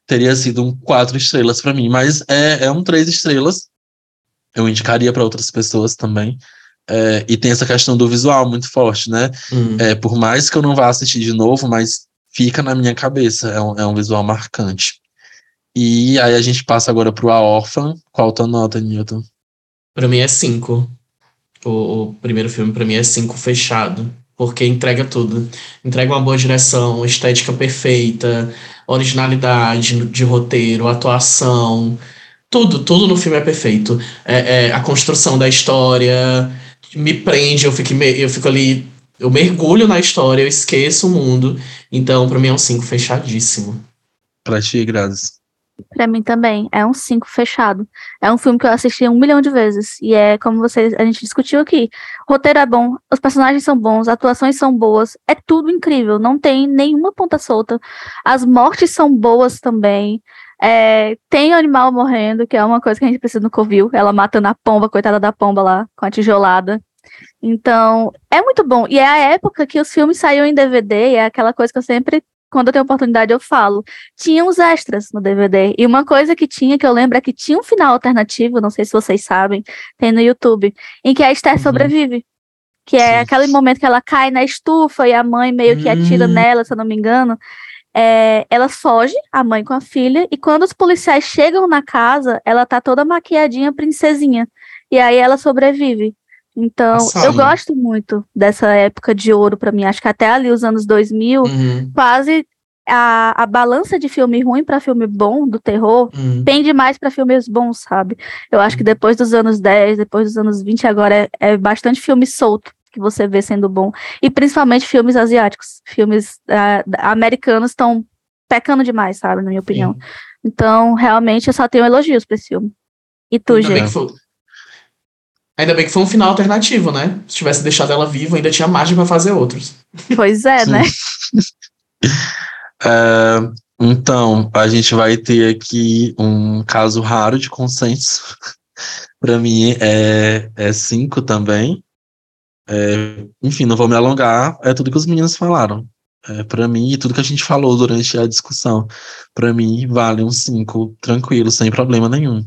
teria sido um 4 estrelas para mim, mas é, é um 3 estrelas. Eu indicaria para outras pessoas também. É, e tem essa questão do visual muito forte, né? Hum. É, por mais que eu não vá assistir de novo, mas fica na minha cabeça, é um, é um visual marcante. E aí a gente passa agora pro A Órfã. Qual a tua nota, Newton? Pra mim é 5. O, o primeiro filme pra mim é 5 fechado. Porque entrega tudo. Entrega uma boa direção, estética perfeita, originalidade de roteiro, atuação. Tudo, tudo no filme é perfeito. É, é, a construção da história me prende, eu fico, eu fico ali, eu mergulho na história, eu esqueço o mundo. Então, pra mim é um 5 fechadíssimo. Pra ti, Grazi. Pra mim também, é um 5 fechado. É um filme que eu assisti um milhão de vezes. E é como vocês, a gente discutiu aqui. O roteiro é bom, os personagens são bons, as atuações são boas, é tudo incrível, não tem nenhuma ponta solta. As mortes são boas também. É, tem animal morrendo, que é uma coisa que a gente precisa no Covil. Ela matando a pomba, coitada da pomba lá, com a tijolada. Então, é muito bom. E é a época que os filmes saíam em DVD, e é aquela coisa que eu sempre, quando eu tenho oportunidade, eu falo. Tinha os extras no DVD. E uma coisa que tinha, que eu lembro, é que tinha um final alternativo, não sei se vocês sabem, tem no YouTube, em que a Esther Uhum. sobrevive. Que é Sim. aquele momento que ela cai na estufa e a mãe meio que atira Hum. nela, se eu não me engano. É, ela foge, a mãe com a filha, e quando os policiais chegam na casa, ela tá toda maquiadinha, princesinha. E aí ela sobrevive. Então, eu gosto muito dessa época de ouro pra mim. Acho que até ali os anos 2000, Uhum, quase a, a balança de filme ruim pra filme bom do terror uhum. pende mais pra filmes bons, sabe? Eu acho que depois dos anos 10, depois dos anos 20, agora é, é bastante filme solto que você vê sendo bom. E principalmente filmes asiáticos. Filmes da- americanos estão pecando demais, sabe? Na minha opinião. Então, realmente, eu só tenho elogios pra esse filme. E tu, Ainda bem, gente? que foi... ainda bem que foi um final alternativo, né? Se tivesse deixado ela viva, ainda tinha margem pra fazer outros. Pois é, Sim. né? É, <laughs> então, a gente vai ter aqui um caso raro de consenso. <laughs> Para mim é, é cinco também. É, enfim, não vou me alongar, é tudo que os meninos falaram. É, para mim, e tudo que a gente falou durante a discussão, para mim vale um cinco tranquilo, sem problema nenhum.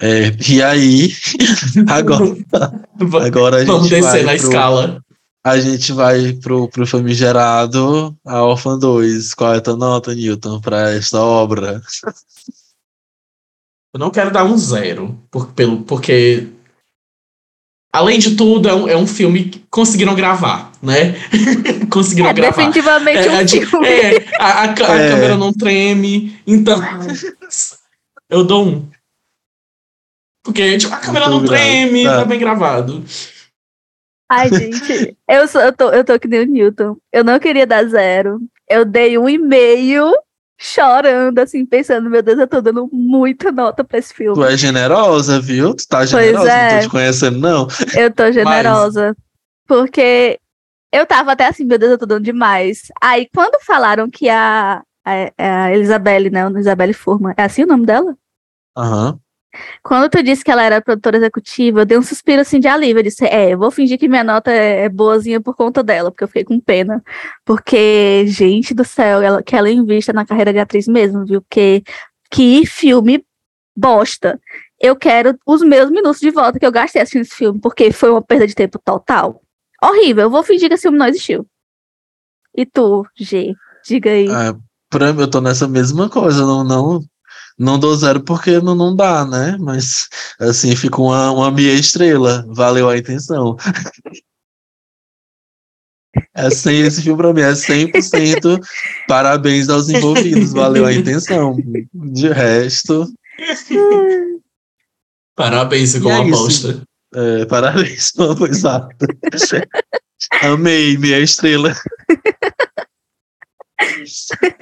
É, e aí, <laughs> agora, agora a gente Vamos descer vai na pro- escala. A gente vai pro, pro famigerado A Orphan 2. Qual é a tua nota, Newton, para esta obra? Eu não quero dar um zero, por- pelo, porque. Além de tudo, é um, é um filme que conseguiram gravar, né? <laughs> conseguiram É gravar. definitivamente É, um a, de- filme. é, a, a a É. câmera não treme, então. <laughs> eu dou um. Porque tipo, a câmera Muito não treme, tá. tá bem gravado. Ai, <laughs> gente, eu, sou, eu, tô, eu tô que nem o Newton. Eu não queria dar zero. Eu dei um e meio chorando, assim, pensando, meu Deus, eu tô dando muita nota pra esse filme. Tu é generosa, viu? Tu tá generosa, é. não tô te conhecendo, não. Eu tô generosa. Porque eu tava até assim, meu Deus, eu tô dando demais. Aí, quando falaram que a, a, a Isabelle, né? a Isabelle Furman, é assim o nome dela? Aham. Quando tu disse que ela era produtora executiva, eu dei um suspiro assim de alívio. Eu disse, é, eu vou fingir que minha nota é, é boazinha por conta dela, porque eu fiquei com pena. Porque, gente do céu, ela, que ela invista na carreira de atriz mesmo, viu? Porque que filme bosta. Eu quero os meus minutos de volta que eu gastei assistindo esse filme, porque foi uma perda de tempo total. Horrível, eu vou fingir que esse filme não existiu. E tu, G, diga aí. É, pra eu tô nessa mesma coisa, não, não, não dou zero porque não, não dá, né? Mas, assim, fica uma, uma meia estrela. Valeu a intenção. É sem esse filme pra mim, é 100% parabéns aos envolvidos, valeu a intenção. De resto, Parabéns com a é isso. aposta. é, parabéns, exato. Amei, meia estrela.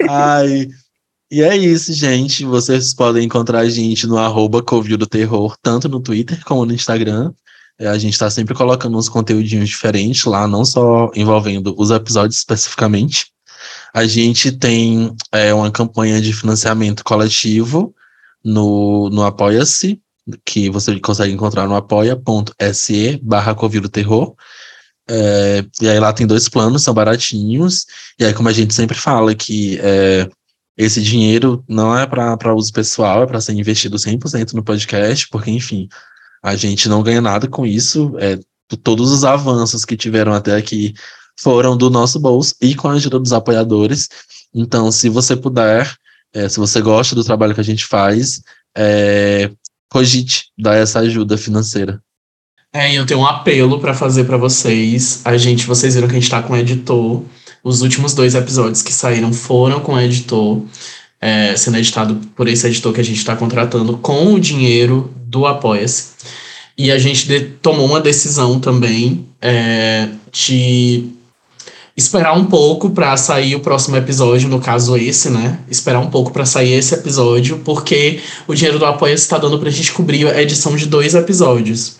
Ai, e é isso, gente. Vocês podem encontrar a gente no arroba Covil do Terror, tanto no Twitter como no Instagram. É, a gente tá sempre colocando uns conteúdinhos diferentes lá, não só envolvendo os episódios especificamente. A gente tem é, uma campanha de financiamento coletivo no, no Apoia-se, que você consegue encontrar no apoia.se barra Terror. É, e aí lá tem dois planos, são baratinhos. E aí, como a gente sempre fala, que é, esse dinheiro não é para uso pessoal, é para ser investido 100% no podcast, porque, enfim, a gente não ganha nada com isso. É, todos os avanços que tiveram até aqui foram do nosso bolso e com a ajuda dos apoiadores. Então, se você puder, é, se você gosta do trabalho que a gente faz, é, cogite dar essa ajuda financeira. É, eu tenho um apelo pra fazer pra vocês. A gente, vocês viram que a gente tá com o editor. Os últimos dois episódios que saíram foram com o editor, é, sendo editado por esse editor que a gente tá contratando com o dinheiro do Apoia-se. E a gente de- tomou uma decisão também é, de esperar um pouco pra sair o próximo episódio, no caso esse, né? Esperar um pouco pra sair esse episódio, porque o dinheiro do Apoia-se tá dando pra gente cobrir a edição de dois episódios.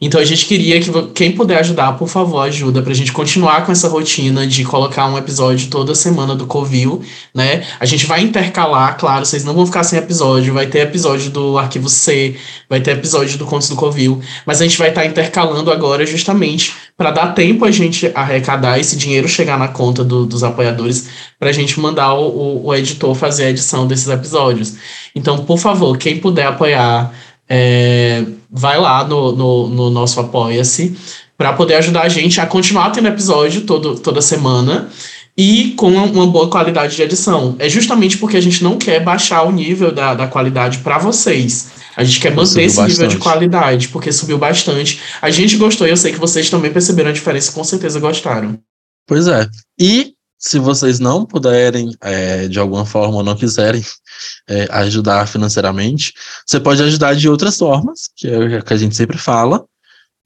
Então a gente queria que quem puder ajudar, por favor, ajuda pra gente continuar com essa rotina de colocar um episódio toda semana do Covil, né? A gente vai intercalar, claro, vocês não vão ficar sem episódio, vai ter episódio do Arquivo C, vai ter episódio do Contos do Covil, mas a gente vai estar intercalando agora justamente para dar tempo a gente arrecadar esse dinheiro chegar na conta do- dos apoiadores pra gente mandar o, o- o editor fazer a edição desses episódios. Então, por favor, quem puder apoiar, é, vai lá no, no, no nosso Apoia-se, para poder ajudar a gente a continuar tendo episódio todo, toda semana e com uma boa qualidade de edição. É justamente porque a gente não quer baixar o nível da, da qualidade para vocês. A gente quer manter esse bastante. nível de qualidade, porque subiu bastante. A gente gostou e eu sei que vocês também perceberam a diferença, com certeza gostaram. Pois é. E se vocês não puderem, é, de alguma forma, ou não quiserem é, ajudar financeiramente, você pode ajudar de outras formas, que é o que a gente sempre fala,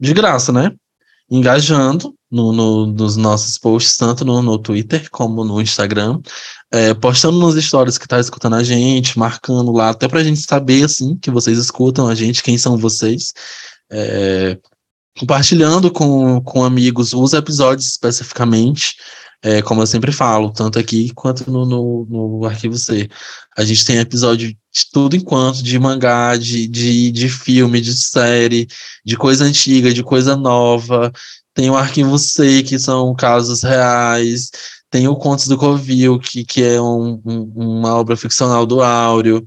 de graça, né? Engajando no, no, nos nossos posts, tanto no, no Twitter como no Instagram, é, postando nos stories que tá escutando a gente, marcando lá, até pra gente saber, assim, que vocês escutam a gente, quem são vocês. É, compartilhando com, com amigos os episódios especificamente, é, como eu sempre falo, tanto aqui quanto no, no, no, Arquivo C. A gente tem episódio de tudo enquanto, de mangá, de, de, de filme, de série, de coisa antiga, de coisa nova. Tem o Arquivo C, que são casos reais. Tem o Contos do Covil, que, que é um, um, uma obra ficcional do Áureo.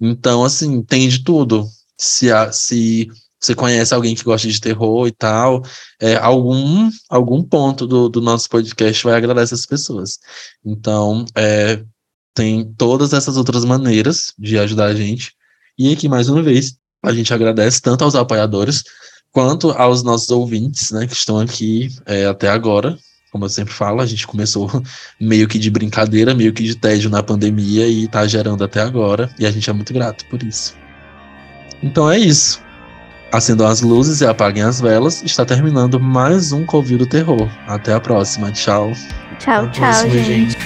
Então, assim, tem de tudo. Se, se você conhece alguém que gosta de terror e tal, é, algum, algum ponto do, do nosso podcast vai agradar essas pessoas. Então, é, tem todas essas outras maneiras de ajudar a gente. E aqui, mais uma vez, a gente agradece tanto aos apoiadores quanto aos nossos ouvintes, né, que estão aqui é, até agora. Como eu sempre falo, a gente começou <laughs> meio que de brincadeira, meio que de tédio na pandemia e está gerando até agora. E a gente é muito grato por isso. Então é isso. Acendam as luzes e apaguem as velas. Está terminando mais um Covil do Terror. Até a próxima. Tchau. Tchau, tchau, gente.